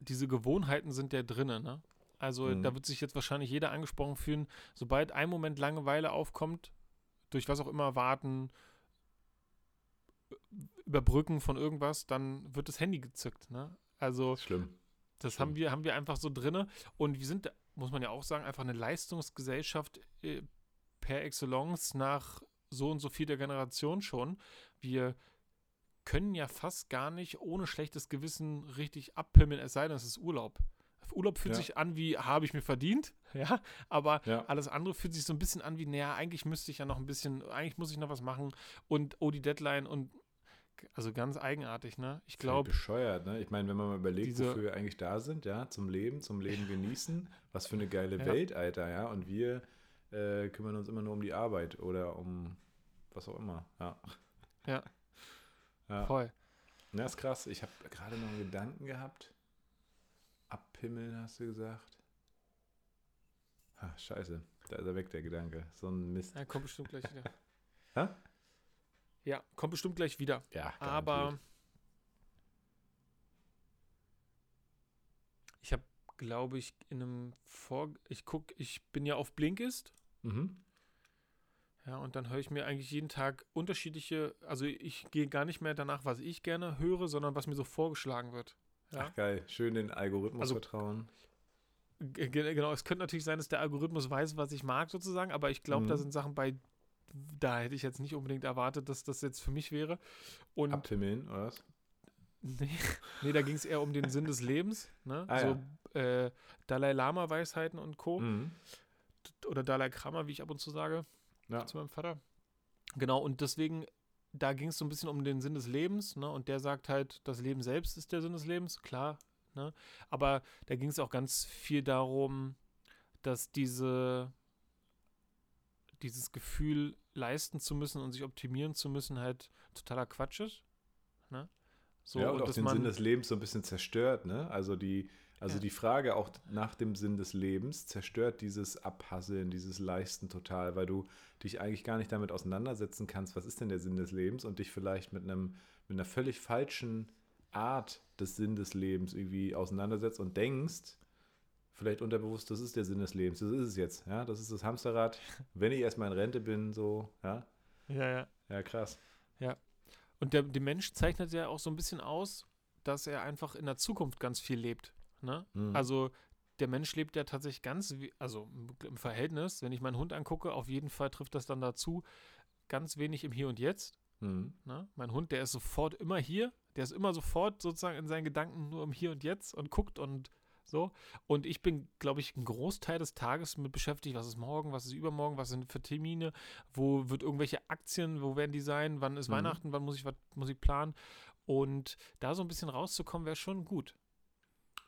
[SPEAKER 1] diese Gewohnheiten sind ja drinnen, ne? Also mhm. da wird sich jetzt wahrscheinlich jeder angesprochen fühlen, sobald ein Moment Langeweile aufkommt, durch was auch immer warten, überbrücken von irgendwas, dann wird das Handy gezückt, ne? Also
[SPEAKER 2] schlimm.
[SPEAKER 1] Das
[SPEAKER 2] schlimm.
[SPEAKER 1] haben wir haben wir einfach so drinne und wir sind muss man ja auch sagen einfach eine Leistungsgesellschaft äh, per excellence nach so und so vieler Generation schon. Wir können ja fast gar nicht ohne schlechtes Gewissen richtig abpimmeln, es sei denn, es ist Urlaub. Urlaub fühlt ja. sich an wie, habe ich mir verdient, ja, aber ja. alles andere fühlt sich so ein bisschen an wie, naja, eigentlich müsste ich ja noch ein bisschen, eigentlich muss ich noch was machen und oh, die Deadline und also ganz eigenartig, ne? Ich glaube.
[SPEAKER 2] Bescheuert, ne? Ich meine, wenn man mal überlegt, diese, wofür wir eigentlich da sind, ja, zum Leben, zum Leben genießen, was für eine geile ja. Welt, Alter, ja, und wir äh, kümmern uns immer nur um die Arbeit oder um was auch immer, ja.
[SPEAKER 1] Ja. ja. Voll.
[SPEAKER 2] Ja, ist krass. Ich habe gerade noch einen Gedanken gehabt. Abpimmeln, hast du gesagt? Ha, scheiße. Da ist er weg, der Gedanke. So ein Mist.
[SPEAKER 1] Er kommt bestimmt gleich wieder. Hä? Ja, kommt bestimmt gleich wieder.
[SPEAKER 2] Ja, garantiert.
[SPEAKER 1] aber ich habe, glaube ich, in einem Vor ich guck, ich bin ja auf Blinkist. Mhm. Ja, und dann höre ich mir eigentlich jeden Tag unterschiedliche, also ich gehe gar nicht mehr danach, was ich gerne höre, sondern was mir so vorgeschlagen wird.
[SPEAKER 2] Ja? Ach geil, schön den Algorithmus also, vertrauen.
[SPEAKER 1] Genau, es könnte natürlich sein, dass der Algorithmus weiß, was ich mag sozusagen, aber ich glaube, mhm. da sind Sachen bei, da hätte ich jetzt nicht unbedingt erwartet, dass das jetzt für mich wäre. Und
[SPEAKER 2] Abtimmeln, oder was?
[SPEAKER 1] Nee, nee da ging es eher um den Sinn des Lebens. Ne? Ah, so ja. äh, Dalai Lama-Weisheiten und Co. Mhm. Oder Dalai Kramer, wie ich ab und zu sage, ja. zu meinem Vater. Genau, und deswegen da ging es so ein bisschen um den Sinn des Lebens, ne? Und der sagt halt, das Leben selbst ist der Sinn des Lebens, klar, ne? Aber da ging es auch ganz viel darum, dass diese, dieses Gefühl leisten zu müssen und sich optimieren zu müssen halt totaler Quatsch ist. Ne?
[SPEAKER 2] So, ja, und, und auch den Sinn des Lebens so ein bisschen zerstört, ne? Also die, also ja. die Frage auch nach dem Sinn des Lebens zerstört dieses Abhasseln, dieses Leisten total, weil du dich eigentlich gar nicht damit auseinandersetzen kannst, was ist denn der Sinn des Lebens und dich vielleicht mit einem mit einer völlig falschen Art des Sinn des Lebens irgendwie auseinandersetzt und denkst, vielleicht unterbewusst, das ist der Sinn des Lebens, das ist es jetzt, ja, das ist das Hamsterrad, wenn ich erstmal in Rente bin, so, ja.
[SPEAKER 1] Ja, ja.
[SPEAKER 2] Ja, krass.
[SPEAKER 1] Ja. Und der, der Mensch zeichnet ja auch so ein bisschen aus, dass er einfach in der Zukunft ganz viel lebt. Ne? Mhm. Also der Mensch lebt ja tatsächlich ganz, also im Verhältnis, wenn ich meinen Hund angucke, auf jeden Fall trifft das dann dazu, ganz wenig im Hier und Jetzt. Mhm. Ne? Mein Hund, der ist sofort immer hier, der ist immer sofort sozusagen in seinen Gedanken nur im Hier und Jetzt und guckt und so. Und ich bin, glaube ich, einen Großteil des Tages mit beschäftigt, was ist morgen, was ist übermorgen, was sind für Termine, wo wird irgendwelche Aktien, wo werden die sein, wann ist mhm. Weihnachten, wann muss ich was muss ich planen. Und da so ein bisschen rauszukommen, wäre schon gut.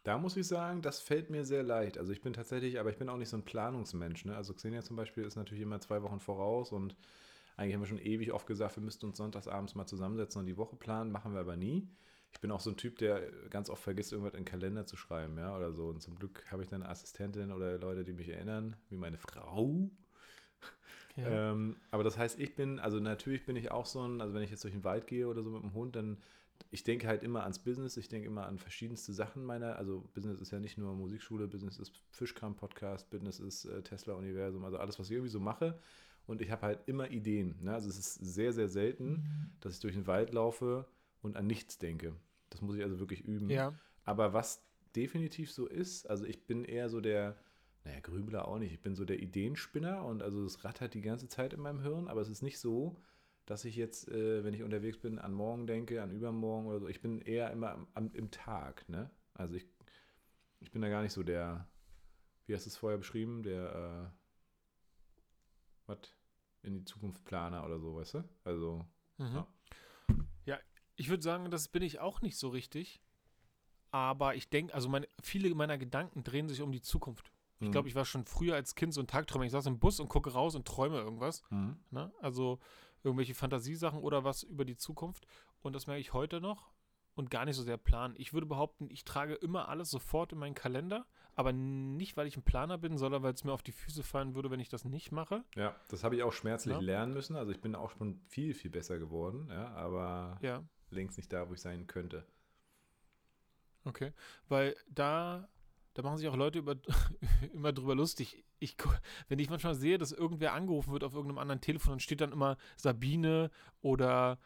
[SPEAKER 2] Da muss ich sagen, das fällt mir sehr leicht. Also ich bin tatsächlich, aber ich bin auch nicht so ein Planungsmensch. Ne? Also Xenia zum Beispiel ist natürlich immer zwei Wochen voraus und eigentlich haben wir schon ewig oft gesagt, wir müssten uns sonntagsabends mal zusammensetzen und die Woche planen, machen wir aber nie. Ich bin auch so ein Typ, der ganz oft vergisst, irgendwas in den Kalender zu schreiben, ja, oder so. Und zum Glück habe ich dann eine Assistentin oder Leute, die mich erinnern, wie meine Frau. Ja. ähm, aber das heißt, ich bin, also natürlich bin ich auch so ein, also wenn ich jetzt durch den Wald gehe oder so mit dem Hund, dann ich denke halt immer ans Business, ich denke immer an verschiedenste Sachen meiner, also Business ist ja nicht nur Musikschule, Business ist Fischkram-Podcast, Business ist äh, Tesla-Universum, also alles, was ich irgendwie so mache. Und ich habe halt immer Ideen. Ne? Also es ist sehr, sehr selten, mhm. dass ich durch den Wald laufe und an nichts denke. Das muss ich also wirklich üben.
[SPEAKER 1] Ja.
[SPEAKER 2] Aber was definitiv so ist, also ich bin eher so der, naja, Grübler auch nicht, ich bin so der Ideenspinner und also es rattert die ganze Zeit in meinem Hirn, aber es ist nicht so, dass ich jetzt, äh, wenn ich unterwegs bin, an morgen denke, an übermorgen oder so. Ich bin eher immer am, am, im Tag, ne? Also ich, ich bin da gar nicht so der, wie hast du es vorher beschrieben, der, äh, was, in die Zukunft Planer oder so, weißt du? Also,
[SPEAKER 1] mhm. ja. ja, ich würde sagen, das bin ich auch nicht so richtig. Aber ich denke, also meine, viele meiner Gedanken drehen sich um die Zukunft. Ich mhm. glaube, ich war schon früher als Kind so ein Tagträumer. Ich saß im Bus und gucke raus und träume irgendwas. Mhm. Ne? Also irgendwelche Fantasiesachen oder was über die Zukunft. und das merke ich heute noch, und gar nicht so sehr planen. Ich würde behaupten, ich trage immer alles sofort in meinen Kalender, aber nicht, weil ich ein Planer bin, sondern weil es mir auf die Füße fallen würde, wenn ich das nicht mache.
[SPEAKER 2] Ja, das habe ich auch schmerzlich ja. lernen müssen. Also ich bin auch schon viel, viel besser geworden, ja, aber
[SPEAKER 1] ja.
[SPEAKER 2] längst nicht da, wo ich sein könnte.
[SPEAKER 1] Okay, weil da, da machen sich auch Leute über, immer drüber lustig. Ich, wenn ich manchmal sehe, dass irgendwer angerufen wird auf irgendeinem anderen Telefon, dann steht dann immer Sabine oder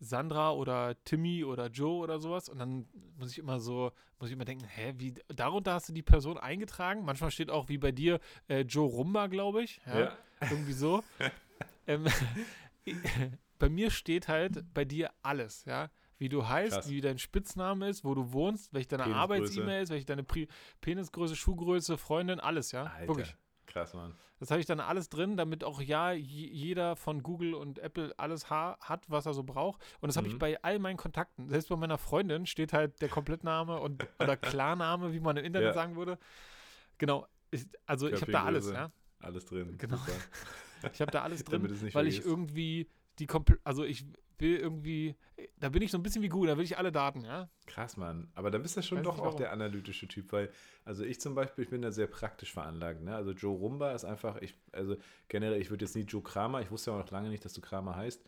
[SPEAKER 1] Sandra oder Timmy oder Joe oder sowas. Und dann muss ich immer so, muss ich immer denken, hä, wie, darunter hast du die Person eingetragen? Manchmal steht auch wie bei dir äh, Joe Rumba, glaube ich. Ja, ja. Irgendwie so. ähm, bei mir steht halt bei dir alles, ja. Wie du heißt, Krass. wie dein Spitzname ist, wo du wohnst, welche deine Arbeits-E-Mail ist, welche deine Pri Penisgröße, Schuhgröße, Freundin, alles, ja.
[SPEAKER 2] Alter. Wirklich. Krass, Mann.
[SPEAKER 1] Das habe ich dann alles drin, damit auch ja jeder von Google und Apple alles hat, was er so braucht. Und das habe mhm. ich bei all meinen Kontakten. Selbst bei meiner Freundin steht halt der Komplettname und oder Klarname, wie man im Internet ja. sagen würde. Genau. Ich, also ich habe da alles, ja.
[SPEAKER 2] Alles drin.
[SPEAKER 1] Genau. ich habe da alles drin, weil vergisst. ich irgendwie die komplett, also ich will irgendwie, da bin ich so ein bisschen wie Google, da will ich alle Daten, ja.
[SPEAKER 2] Krass, Mann. Aber da bist du schon Weiß doch auch der analytische Typ, weil, also ich zum Beispiel, ich bin da sehr praktisch veranlagt, ne? Also Joe Rumba ist einfach, ich, also generell, ich würde jetzt nie Joe Kramer, ich wusste ja auch noch lange nicht, dass du Kramer heißt.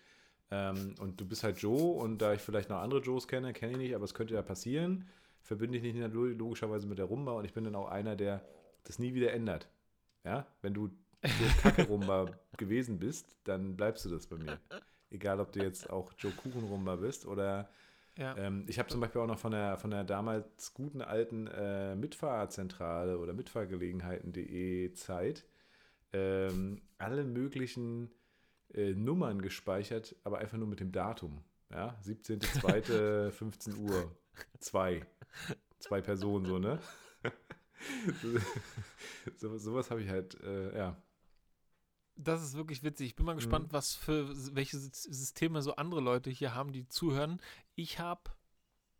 [SPEAKER 2] Ähm, und du bist halt Joe und da ich vielleicht noch andere Joes kenne, kenne ich nicht, aber es könnte ja passieren, verbinde ich nicht logischerweise mit der Rumba und ich bin dann auch einer, der das nie wieder ändert. Ja, wenn du Kacke Rumba gewesen bist, dann bleibst du das bei mir. Egal, ob du jetzt auch Joe Kuchenrumba bist oder ja. ähm, ich habe zum Beispiel auch noch von der, von der damals guten alten äh, Mitfahrzentrale oder Mitfahrgelegenheiten.de Zeit ähm, alle möglichen äh, Nummern gespeichert, aber einfach nur mit dem Datum. Ja, 17.02. 15 Uhr. Zwei. Zwei Personen, so, ne? so, sowas habe ich halt, äh, ja,
[SPEAKER 1] das ist wirklich witzig. Ich bin mal gespannt, mhm. was für welche Systeme so andere Leute hier haben, die zuhören. Ich habe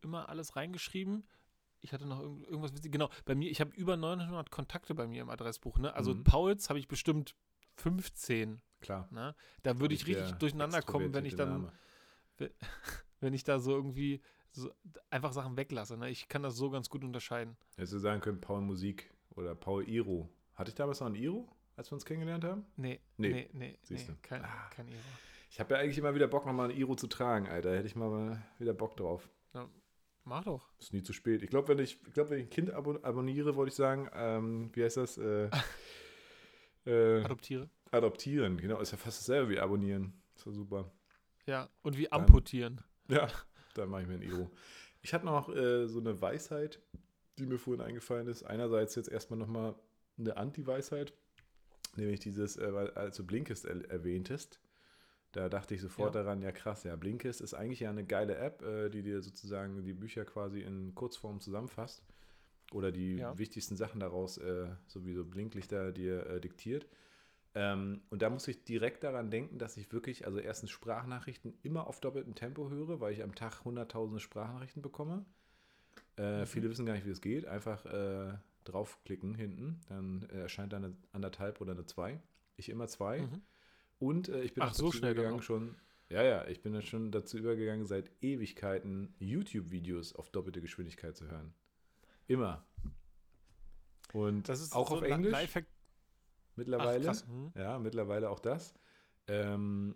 [SPEAKER 1] immer alles reingeschrieben. Ich hatte noch irgendwas witzig. Genau, bei mir, ich habe über 900 Kontakte bei mir im Adressbuch. Ne? Also mhm. Pauls habe ich bestimmt 15.
[SPEAKER 2] Klar.
[SPEAKER 1] Ne? Da würde ich richtig durcheinander kommen, wenn ich dann, wenn ich da so irgendwie so einfach Sachen weglasse. Ne? Ich kann das so ganz gut unterscheiden.
[SPEAKER 2] Hättest du sagen können, Paul Musik oder Paul Iro. Hatte ich damals noch ein Iro? Als wir uns kennengelernt haben?
[SPEAKER 1] Nee. Nee, nee, nee, nee kein, ah. kein Iro.
[SPEAKER 2] Ich habe ja eigentlich immer wieder Bock, nochmal ein Iro zu tragen, Alter. Hätte ich mal wieder Bock drauf.
[SPEAKER 1] Ja, mach doch.
[SPEAKER 2] Ist nie zu spät. Ich glaube, wenn ich, ich, glaub, wenn ich ein Kind abon abonniere, wollte ich sagen, ähm, wie heißt das? Äh,
[SPEAKER 1] äh, Adoptiere.
[SPEAKER 2] Adoptieren, genau. Ist ja fast dasselbe wie abonnieren. Ist ja super.
[SPEAKER 1] Ja, und wie dann, amputieren.
[SPEAKER 2] Ja, dann mache ich mir ein Iro. Ich hatte noch äh, so eine Weisheit, die mir vorhin eingefallen ist. Einerseits jetzt erstmal nochmal eine Anti-Weisheit nämlich dieses, äh, als du Blinkist er erwähntest, da dachte ich sofort ja. daran, ja krass, ja, Blinkist ist eigentlich ja eine geile App, äh, die dir sozusagen die Bücher quasi in Kurzform zusammenfasst oder die ja. wichtigsten Sachen daraus, äh, sowieso Blinklichter dir äh, diktiert. Ähm, und da muss ich direkt daran denken, dass ich wirklich, also erstens Sprachnachrichten immer auf doppeltem Tempo höre, weil ich am Tag hunderttausende Sprachnachrichten bekomme. Äh, mhm. Viele wissen gar nicht, wie es geht. Einfach äh, draufklicken hinten, dann erscheint da eine anderthalb oder eine zwei. Ich immer zwei. Mhm. Und äh, ich bin
[SPEAKER 1] Ach, so schnell
[SPEAKER 2] gegangen schon. Ja, ja, ich bin dann schon dazu übergegangen, seit Ewigkeiten YouTube-Videos auf doppelte Geschwindigkeit zu hören. Immer. Und
[SPEAKER 1] das ist
[SPEAKER 2] auch
[SPEAKER 1] so
[SPEAKER 2] auf Englisch. Mittlerweile. Ach, mhm. Ja, mittlerweile auch das. Ähm,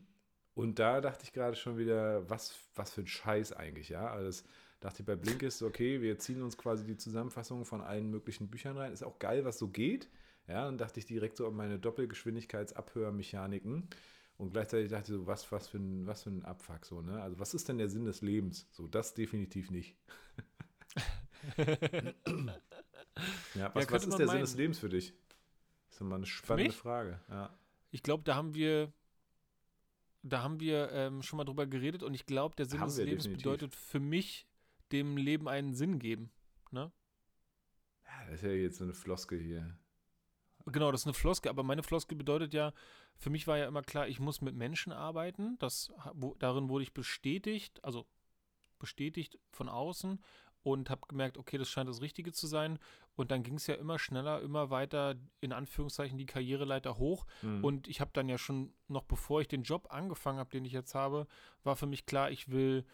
[SPEAKER 2] und da dachte ich gerade schon wieder, was, was für ein Scheiß eigentlich, ja. Also das, dachte ich bei Blinkist, okay, wir ziehen uns quasi die Zusammenfassung von allen möglichen Büchern rein. Ist auch geil, was so geht. Ja, dann dachte ich direkt so an meine Doppelgeschwindigkeitsabhörmechaniken. Und gleichzeitig dachte ich so, was, was, für ein, was für ein Abfuck so, ne? Also, was ist denn der Sinn des Lebens? So, das definitiv nicht. ja, was, ja, was ist der meinen. Sinn des Lebens für dich? Das ist mal eine spannende Frage. Ja.
[SPEAKER 1] Ich glaube, da haben wir, da haben wir ähm, schon mal drüber geredet und ich glaube, der Sinn haben des Lebens definitiv. bedeutet für mich dem Leben einen Sinn geben. Ne?
[SPEAKER 2] Ja, das ist ja jetzt so eine Floskel hier.
[SPEAKER 1] Genau, das ist eine Floskel, aber meine Floskel bedeutet ja, für mich war ja immer klar, ich muss mit Menschen arbeiten. Das, wo, darin wurde ich bestätigt, also bestätigt von außen und habe gemerkt, okay, das scheint das Richtige zu sein. Und dann ging es ja immer schneller, immer weiter, in Anführungszeichen, die Karriereleiter hoch. Mhm. Und ich habe dann ja schon, noch bevor ich den Job angefangen habe, den ich jetzt habe, war für mich klar, ich will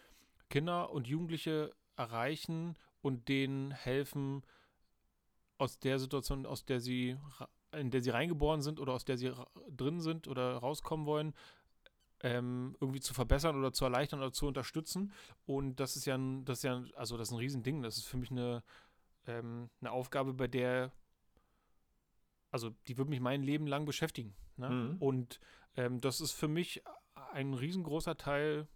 [SPEAKER 1] Kinder und Jugendliche erreichen und denen helfen, aus der Situation, aus der sie, in der sie reingeboren sind oder aus der sie drin sind oder rauskommen wollen, ähm, irgendwie zu verbessern oder zu erleichtern oder zu unterstützen. Und das ist ja ein, das ist ja, also das ist ein Riesending. Das ist für mich eine, ähm, eine Aufgabe, bei der, also die wird mich mein Leben lang beschäftigen. Ne? Mhm. Und ähm, das ist für mich ein riesengroßer Teil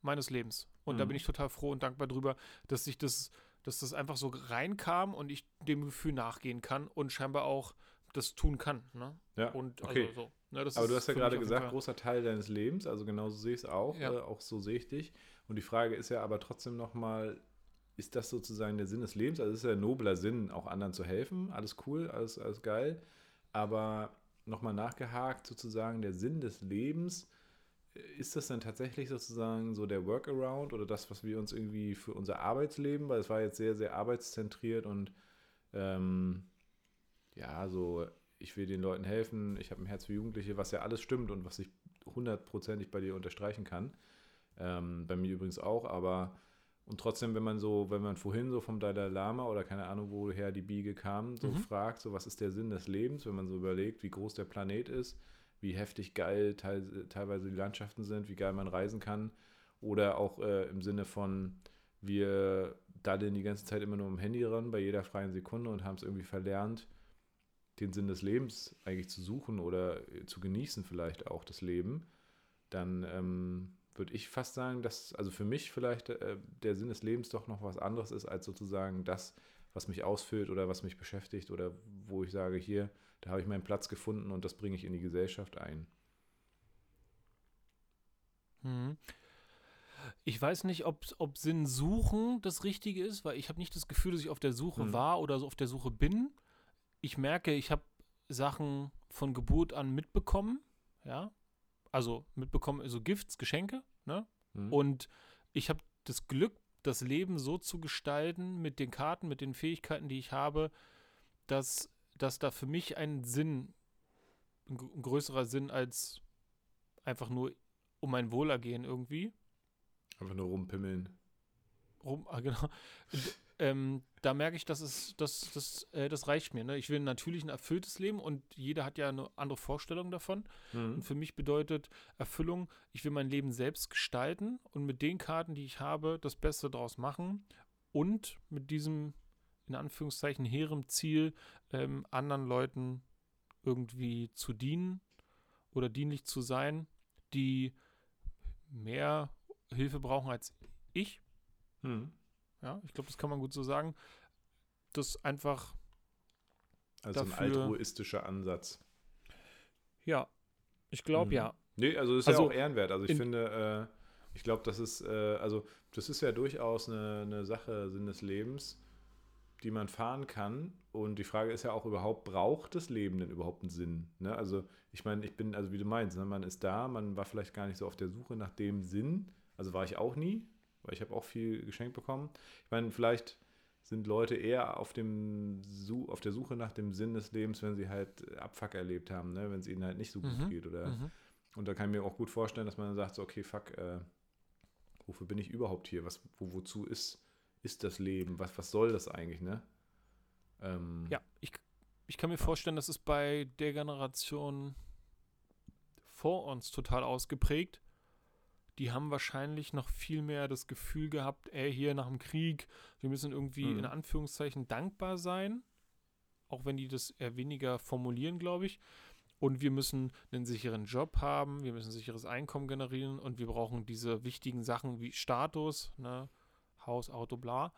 [SPEAKER 1] meines Lebens. Und mhm. da bin ich total froh und dankbar drüber, dass sich das, dass das einfach so reinkam und ich dem Gefühl nachgehen kann und scheinbar auch das tun kann. Ne?
[SPEAKER 2] Ja.
[SPEAKER 1] Und
[SPEAKER 2] okay. Also so, ne, Aber du hast ja gerade gesagt, großer Teil deines Lebens, also genauso sehe ich es auch, ja. äh, auch so sehe ich dich. Und die Frage ist ja aber trotzdem nochmal, ist das sozusagen der Sinn des Lebens? Also es ist ja ein nobler Sinn, auch anderen zu helfen. Alles cool, alles, alles geil. Aber nochmal nachgehakt, sozusagen der Sinn des Lebens ist das dann tatsächlich sozusagen so der Workaround oder das, was wir uns irgendwie für unser Arbeitsleben, weil es war jetzt sehr, sehr arbeitszentriert und ähm, ja, so, ich will den Leuten helfen, ich habe ein Herz für Jugendliche, was ja alles stimmt und was ich hundertprozentig bei dir unterstreichen kann. Ähm, bei mir übrigens auch, aber und trotzdem, wenn man so, wenn man vorhin so vom Dalai Lama oder keine Ahnung, woher die Biege kam, so mhm. fragt, so was ist der Sinn des Lebens, wenn man so überlegt, wie groß der Planet ist, wie heftig geil teil, teilweise die Landschaften sind, wie geil man reisen kann. Oder auch äh, im Sinne von, wir daddeln die ganze Zeit immer nur am Handy ran, bei jeder freien Sekunde und haben es irgendwie verlernt, den Sinn des Lebens eigentlich zu suchen oder zu genießen, vielleicht auch das Leben. Dann ähm, würde ich fast sagen, dass, also für mich vielleicht äh, der Sinn des Lebens doch noch was anderes ist, als sozusagen das, was mich ausfüllt oder was mich beschäftigt oder wo ich sage, hier, da habe ich meinen Platz gefunden und das bringe ich in die Gesellschaft ein.
[SPEAKER 1] Hm. Ich weiß nicht, ob, ob Sinn suchen das Richtige ist, weil ich habe nicht das Gefühl, dass ich auf der Suche hm. war oder so auf der Suche bin. Ich merke, ich habe Sachen von Geburt an mitbekommen, ja. Also mitbekommen, so Gifts, Geschenke, ne? Hm. Und ich habe das Glück, das Leben so zu gestalten mit den Karten, mit den Fähigkeiten, die ich habe, dass dass da für mich ein Sinn, ein größerer Sinn als einfach nur um mein Wohlergehen irgendwie.
[SPEAKER 2] Einfach nur rumpimmeln.
[SPEAKER 1] Rum, ah, genau. ähm, da merke ich, dass es, das, das, äh, das reicht mir. Ne? Ich will natürlich ein erfülltes Leben und jeder hat ja eine andere Vorstellung davon. Mhm. Und für mich bedeutet Erfüllung, ich will mein Leben selbst gestalten und mit den Karten, die ich habe, das Beste daraus machen und mit diesem in Anführungszeichen hehrem Ziel, ähm, anderen Leuten irgendwie zu dienen oder dienlich zu sein, die mehr Hilfe brauchen als ich. Hm. Ja, ich glaube, das kann man gut so sagen. Das einfach.
[SPEAKER 2] Also dafür, ein altruistischer Ansatz.
[SPEAKER 1] Ja, ich glaube hm. ja.
[SPEAKER 2] Nee, also das ist also, ja auch ehrenwert. Also ich finde, äh, ich glaube, das ist, äh, also das ist ja durchaus eine, eine Sache Sinn des Lebens die man fahren kann. Und die Frage ist ja auch überhaupt, braucht das Leben denn überhaupt einen Sinn? Ne? Also ich meine, ich bin, also wie du meinst, ne? man ist da, man war vielleicht gar nicht so auf der Suche nach dem Sinn. Also war ich auch nie, weil ich habe auch viel geschenkt bekommen. Ich meine, vielleicht sind Leute eher auf, dem, auf der Suche nach dem Sinn des Lebens, wenn sie halt Abfuck erlebt haben, ne? wenn es ihnen halt nicht so gut mhm. geht. Oder, mhm. Und da kann ich mir auch gut vorstellen, dass man dann sagt, so, okay, fuck, äh, wofür bin ich überhaupt hier? Was, wo, wozu ist ist das Leben? Was, was soll das eigentlich, ne?
[SPEAKER 1] Ähm, ja, ich, ich kann mir ja. vorstellen, das ist bei der Generation vor uns total ausgeprägt. Die haben wahrscheinlich noch viel mehr das Gefühl gehabt, ey, hier nach dem Krieg, wir müssen irgendwie mhm. in Anführungszeichen dankbar sein, auch wenn die das eher weniger formulieren, glaube ich. Und wir müssen einen sicheren Job haben, wir müssen ein sicheres Einkommen generieren und wir brauchen diese wichtigen Sachen wie Status, ne? Haus, Auto, bla.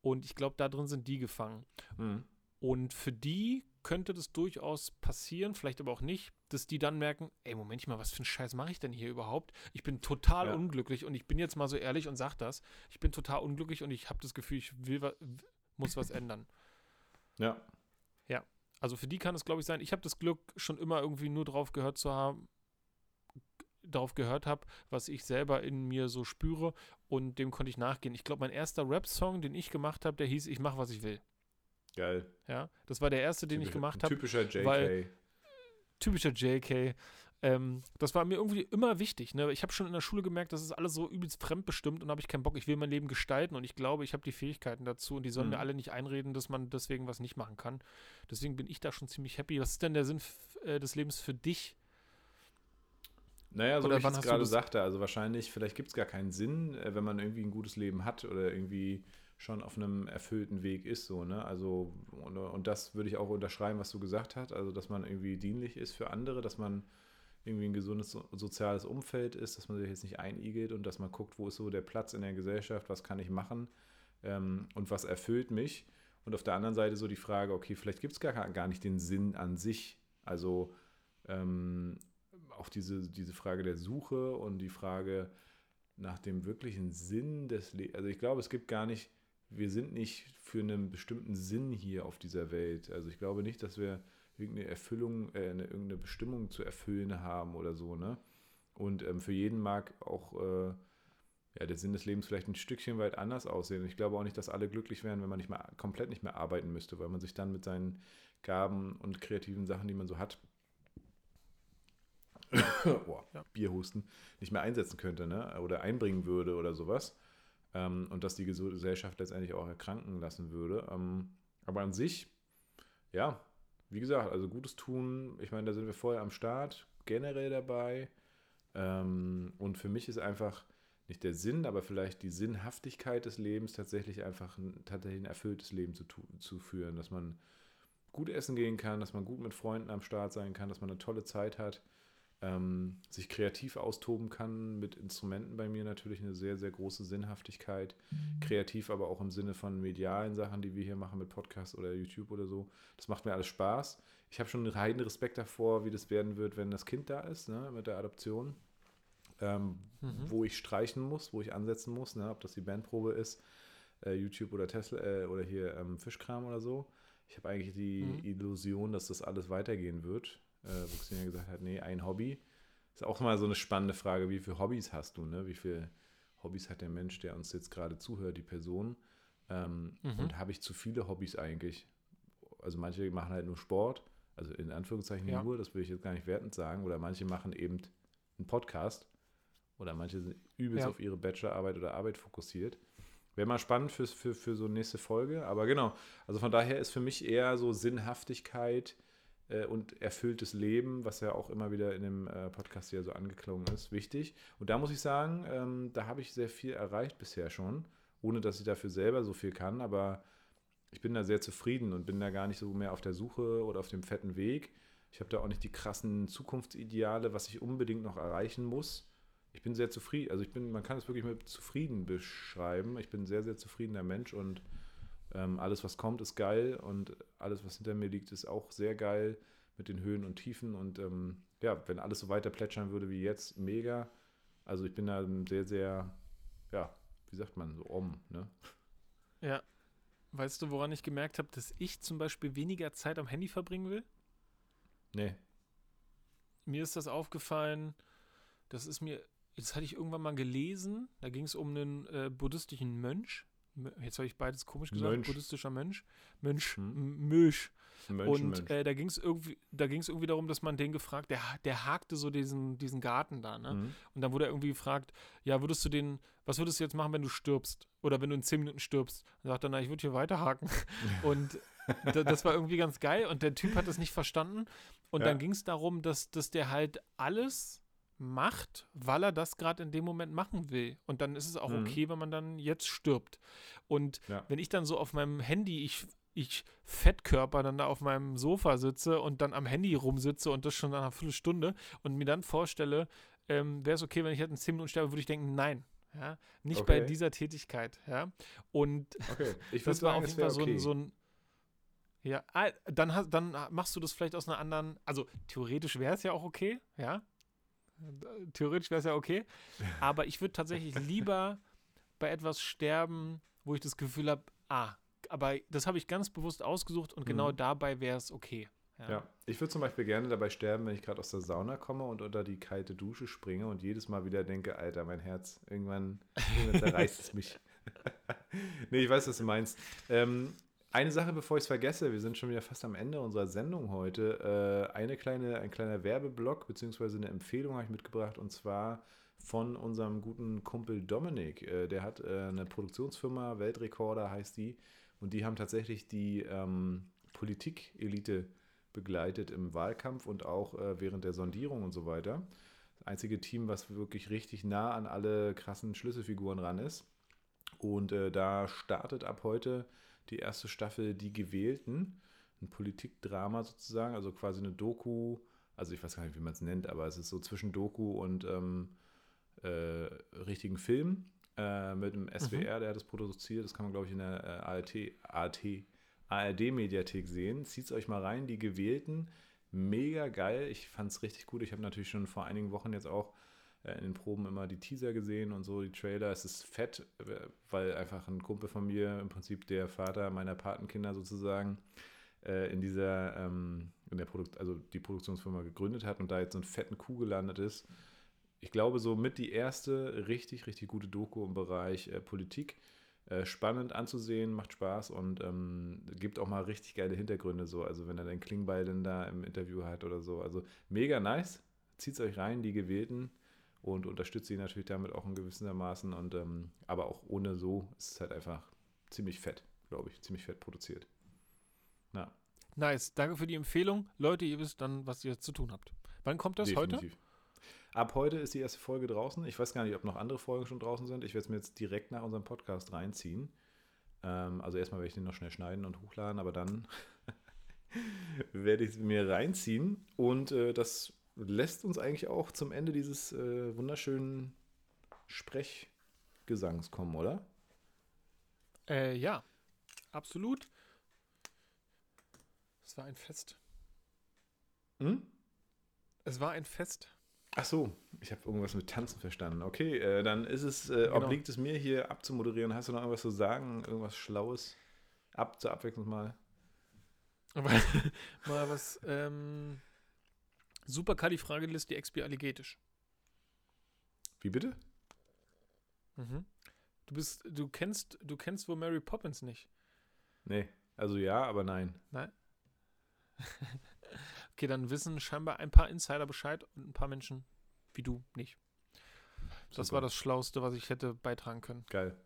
[SPEAKER 1] Und ich glaube, da drin sind die gefangen. Mhm. Und für die könnte das durchaus passieren, vielleicht aber auch nicht, dass die dann merken, ey, Moment mal, was für einen Scheiß mache ich denn hier überhaupt? Ich bin total ja. unglücklich und ich bin jetzt mal so ehrlich und sag das. Ich bin total unglücklich und ich habe das Gefühl, ich will, muss was ändern.
[SPEAKER 2] Ja.
[SPEAKER 1] Ja. Also für die kann es, glaube ich, sein. Ich habe das Glück, schon immer irgendwie nur drauf gehört zu haben, darauf gehört habe, was ich selber in mir so spüre und dem konnte ich nachgehen. Ich glaube, mein erster Rap-Song, den ich gemacht habe, der hieß Ich mache, was ich will.
[SPEAKER 2] Geil.
[SPEAKER 1] Ja, das war der erste, den typischer, ich gemacht habe.
[SPEAKER 2] Typischer JK. Weil,
[SPEAKER 1] typischer JK. Ähm, das war mir irgendwie immer wichtig. Ne? Ich habe schon in der Schule gemerkt, das ist alles so übelst fremdbestimmt und habe ich keinen Bock. Ich will mein Leben gestalten und ich glaube, ich habe die Fähigkeiten dazu und die sollen mhm. mir alle nicht einreden, dass man deswegen was nicht machen kann. Deswegen bin ich da schon ziemlich happy. Was ist denn der Sinn äh, des Lebens für dich?
[SPEAKER 2] Naja, so oder wie ich es gerade sagte, also wahrscheinlich, vielleicht gibt es gar keinen Sinn, äh, wenn man irgendwie ein gutes Leben hat oder irgendwie schon auf einem erfüllten Weg ist, so, ne? Also, und, und das würde ich auch unterschreiben, was du gesagt hast, also dass man irgendwie dienlich ist für andere, dass man irgendwie ein gesundes soziales Umfeld ist, dass man sich jetzt nicht einigelt und dass man guckt, wo ist so der Platz in der Gesellschaft, was kann ich machen ähm, und was erfüllt mich. Und auf der anderen Seite so die Frage, okay, vielleicht gibt es gar, gar nicht den Sinn an sich. Also ähm, auch diese, diese Frage der Suche und die Frage nach dem wirklichen Sinn des Lebens. Also ich glaube, es gibt gar nicht, wir sind nicht für einen bestimmten Sinn hier auf dieser Welt. Also ich glaube nicht, dass wir irgendeine Erfüllung, äh, eine, irgendeine Bestimmung zu erfüllen haben oder so, ne? Und ähm, für jeden mag auch äh, ja, der Sinn des Lebens vielleicht ein Stückchen weit anders aussehen. Ich glaube auch nicht, dass alle glücklich wären, wenn man nicht mehr komplett nicht mehr arbeiten müsste, weil man sich dann mit seinen Gaben und kreativen Sachen, die man so hat, oh, ja. Bierhusten, nicht mehr einsetzen könnte, ne? Oder einbringen würde oder sowas. Ähm, und dass die Gesellschaft letztendlich auch erkranken lassen würde. Ähm, aber an sich, ja, wie gesagt, also Gutes tun, ich meine, da sind wir vorher am Start, generell dabei. Ähm, und für mich ist einfach nicht der Sinn, aber vielleicht die Sinnhaftigkeit des Lebens tatsächlich einfach ein, tatsächlich ein erfülltes Leben zu, zu führen, dass man gut essen gehen kann, dass man gut mit Freunden am Start sein kann, dass man eine tolle Zeit hat, ähm, sich kreativ austoben kann, mit Instrumenten bei mir natürlich eine sehr, sehr große Sinnhaftigkeit. Mhm. Kreativ aber auch im Sinne von medialen Sachen, die wir hier machen mit Podcasts oder YouTube oder so. Das macht mir alles Spaß. Ich habe schon einen reinen Respekt davor, wie das werden wird, wenn das Kind da ist, ne, mit der Adoption. Ähm, mhm. Wo ich streichen muss, wo ich ansetzen muss, ne, ob das die Bandprobe ist, äh, YouTube oder Tesla äh, oder hier ähm, Fischkram oder so. Ich habe eigentlich die mhm. Illusion, dass das alles weitergehen wird äh, wo Xenia gesagt hat, nee, ein Hobby. Ist auch mal so eine spannende Frage, wie viele Hobbys hast du, ne? Wie viele Hobbys hat der Mensch, der uns jetzt gerade zuhört, die Person? Ähm, mhm. Und habe ich zu viele Hobbys eigentlich? Also manche machen halt nur Sport, also in Anführungszeichen ja. nur, das will ich jetzt gar nicht wertend sagen, oder manche machen eben einen Podcast oder manche sind übelst ja. auf ihre Bachelorarbeit oder Arbeit fokussiert. Wäre mal spannend für, für, für so eine nächste Folge, aber genau, also von daher ist für mich eher so Sinnhaftigkeit, und erfülltes Leben, was ja auch immer wieder in dem äh, Podcast hier so angeklungen ist, wichtig. Und da muss ich sagen, ähm, da habe ich sehr viel erreicht bisher schon, ohne dass ich dafür selber so viel kann, aber ich bin da sehr zufrieden und bin da gar nicht so mehr auf der Suche oder auf dem fetten Weg. Ich habe da auch nicht die krassen Zukunftsideale, was ich unbedingt noch erreichen muss. Ich bin sehr zufrieden, also ich bin, man kann es wirklich mit zufrieden beschreiben. Ich bin ein sehr, sehr zufriedener Mensch und ähm, alles, was kommt, ist geil und alles, was hinter mir liegt, ist auch sehr geil mit den Höhen und Tiefen. Und ähm, ja, wenn alles so weiter plätschern würde wie jetzt, mega. Also ich bin da sehr, sehr, ja, wie sagt man, so om, ne?
[SPEAKER 1] Ja. Weißt du, woran ich gemerkt habe, dass ich zum Beispiel weniger Zeit am Handy verbringen will?
[SPEAKER 2] Nee.
[SPEAKER 1] Mir ist das aufgefallen, das ist mir, das hatte ich irgendwann mal gelesen, da ging es um einen äh, buddhistischen Mönch, jetzt habe ich beides komisch gesagt, Mönch. buddhistischer Mensch, Mensch, hm. Mönch. Und äh, da ging es irgendwie, da ging es irgendwie darum, dass man den gefragt, der, der hakte so diesen, diesen Garten da, ne? Mhm. Und dann wurde er irgendwie gefragt, ja, würdest du den, was würdest du jetzt machen, wenn du stirbst? Oder wenn du in zehn Minuten stirbst? Und sagt er, na, ich würde hier weiterhaken. und das war irgendwie ganz geil. Und der Typ hat das nicht verstanden. Und ja. dann ging es darum, dass, dass der halt alles macht, weil er das gerade in dem Moment machen will. Und dann ist es auch mhm. okay, wenn man dann jetzt stirbt. Und ja. wenn ich dann so auf meinem Handy, ich, ich Fettkörper dann da auf meinem Sofa sitze und dann am Handy rumsitze und das schon nach einer Viertelstunde und mir dann vorstelle, ähm, wäre es okay, wenn ich jetzt in 10 Minuten sterbe, würde ich denken, nein. Ja, nicht okay. bei dieser Tätigkeit, ja. Und
[SPEAKER 2] okay. ich
[SPEAKER 1] das war sagen, auf jeden Fall so, okay. ein, so ein ja, ah, dann, hast, dann machst du das vielleicht aus einer anderen, also theoretisch wäre es ja auch okay, ja, Theoretisch wäre es ja okay. Aber ich würde tatsächlich lieber bei etwas sterben, wo ich das Gefühl habe, ah, aber das habe ich ganz bewusst ausgesucht und genau mhm. dabei wäre es okay.
[SPEAKER 2] Ja. ja. ich würde zum Beispiel gerne dabei sterben, wenn ich gerade aus der Sauna komme und unter die kalte Dusche springe und jedes Mal wieder denke, Alter, mein Herz, irgendwann, irgendwann zerreißt es mich. nee, ich weiß, was du meinst. Ähm, eine Sache, bevor ich es vergesse, wir sind schon wieder fast am Ende unserer Sendung heute. Äh, eine kleine, ein kleiner Werbeblock beziehungsweise eine Empfehlung habe ich mitgebracht und zwar von unserem guten Kumpel Dominik. Äh, der hat äh, eine Produktionsfirma, Weltrekorder heißt die, und die haben tatsächlich die ähm, Politikelite begleitet im Wahlkampf und auch äh, während der Sondierung und so weiter. Das einzige Team, was wirklich richtig nah an alle krassen Schlüsselfiguren ran ist. Und äh, da startet ab heute die erste Staffel Die Gewählten, ein Politikdrama sozusagen, also quasi eine Doku, also ich weiß gar nicht, wie man es nennt, aber es ist so zwischen Doku und ähm, äh, richtigen Film äh, mit dem SWR, mhm. der hat das produziert, das kann man glaube ich in der äh, ART, ART, ARD-Mediathek sehen. Zieht es euch mal rein, Die Gewählten, mega geil, ich fand es richtig gut, ich habe natürlich schon vor einigen Wochen jetzt auch in den Proben immer die Teaser gesehen und so, die Trailer. Es ist fett, weil einfach ein Kumpel von mir, im Prinzip der Vater meiner Patenkinder sozusagen, äh, in dieser, ähm, in der Produkt, also die Produktionsfirma gegründet hat und da jetzt so einen fetten Kuh gelandet ist. Ich glaube, so mit die erste richtig, richtig gute Doku im Bereich äh, Politik. Äh, spannend anzusehen, macht Spaß und ähm, gibt auch mal richtig geile Hintergründe so. Also wenn er den Klingbeil dann da im Interview hat oder so. Also mega nice. Zieht euch rein, die Gewählten und unterstütze ihn natürlich damit auch in gewissermaßen. Und, ähm, aber auch ohne so ist es halt einfach ziemlich fett, glaube ich, ziemlich fett produziert.
[SPEAKER 1] Na. Nice, danke für die Empfehlung. Leute, ihr wisst dann, was ihr zu tun habt. Wann kommt das Definitiv. heute?
[SPEAKER 2] Ab heute ist die erste Folge draußen. Ich weiß gar nicht, ob noch andere Folgen schon draußen sind. Ich werde es mir jetzt direkt nach unserem Podcast reinziehen. Ähm, also erstmal werde ich den noch schnell schneiden und hochladen, aber dann werde ich es mir reinziehen. Und äh, das lässt uns eigentlich auch zum Ende dieses äh, wunderschönen Sprechgesangs kommen, oder?
[SPEAKER 1] Äh, ja, absolut. Es war ein Fest. Hm? Es war ein Fest.
[SPEAKER 2] Ach so, ich habe irgendwas mit Tanzen verstanden. Okay, äh, dann ist es, äh, genau. obliegt es mir hier abzumoderieren. Hast du noch irgendwas zu sagen? Irgendwas Schlaues? Ab zur Abwechslung mal.
[SPEAKER 1] mal was, ähm, Superkalifragilistikexpialigetisch.
[SPEAKER 2] Wie bitte?
[SPEAKER 1] Mhm. Du bist, du kennst, du kennst wohl Mary Poppins nicht.
[SPEAKER 2] Nee, also ja, aber nein.
[SPEAKER 1] Nein. okay, dann wissen scheinbar ein paar Insider Bescheid und ein paar Menschen wie du nicht. Das war das Schlauste, was ich hätte beitragen können.
[SPEAKER 2] Geil.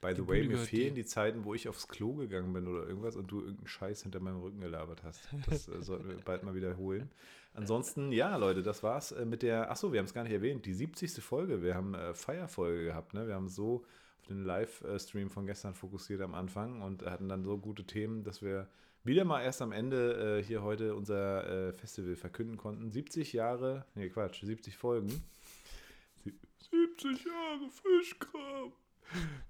[SPEAKER 2] By the die way, mir fehlen die Zeiten, wo ich aufs Klo gegangen bin oder irgendwas und du irgendeinen Scheiß hinter meinem Rücken gelabert hast. Das äh, sollten wir bald mal wiederholen. Ansonsten, ja, Leute, das war's äh, mit der, achso, wir haben es gar nicht erwähnt, die 70. Folge. Wir haben äh, Feierfolge gehabt, ne? Wir haben so auf den Livestream von gestern fokussiert am Anfang und hatten dann so gute Themen, dass wir wieder mal erst am Ende äh, hier heute unser äh, Festival verkünden konnten. 70 Jahre, nee, Quatsch, 70 Folgen. 70 Jahre Fischkram.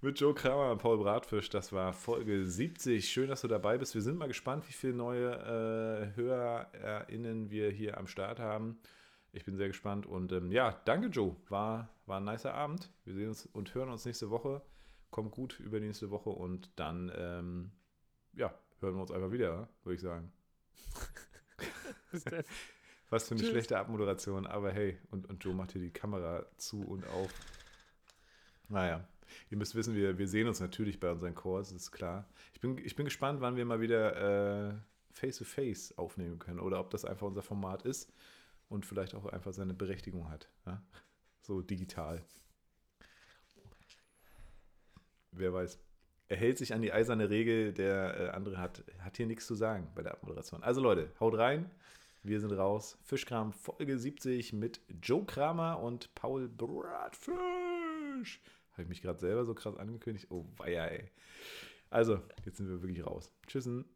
[SPEAKER 2] Mit Joe Kramer und Paul Bratfisch. Das war Folge 70. Schön, dass du dabei bist. Wir sind mal gespannt, wie viele neue äh, HörerInnen wir hier am Start haben. Ich bin sehr gespannt. Und ähm, ja, danke, Joe. War, war ein nicer Abend. Wir sehen uns und hören uns nächste Woche. Kommt gut über die nächste Woche und dann, ähm, ja, hören wir uns einfach wieder, würde ich sagen. Was für eine Tschüss. schlechte Abmoderation, aber hey, und, und Joe macht hier die Kamera zu und auf. Naja, ihr müsst wissen, wir, wir sehen uns natürlich bei unseren Calls, ist klar. Ich bin, ich bin gespannt, wann wir mal wieder äh, Face-to-Face -face aufnehmen können oder ob das einfach unser Format ist und vielleicht auch einfach seine Berechtigung hat. Ja? So digital. Wer weiß. Er hält sich an die eiserne Regel, der äh, andere hat, hat hier nichts zu sagen bei der Abmoderation. Also Leute, haut rein. Wir sind raus. Fischkram Folge 70 mit Joe Kramer und Paul Bratfisch. Habe ich mich gerade selber so krass angekündigt? Oh, weia, ey. Also, jetzt sind wir wirklich raus. Tschüssen.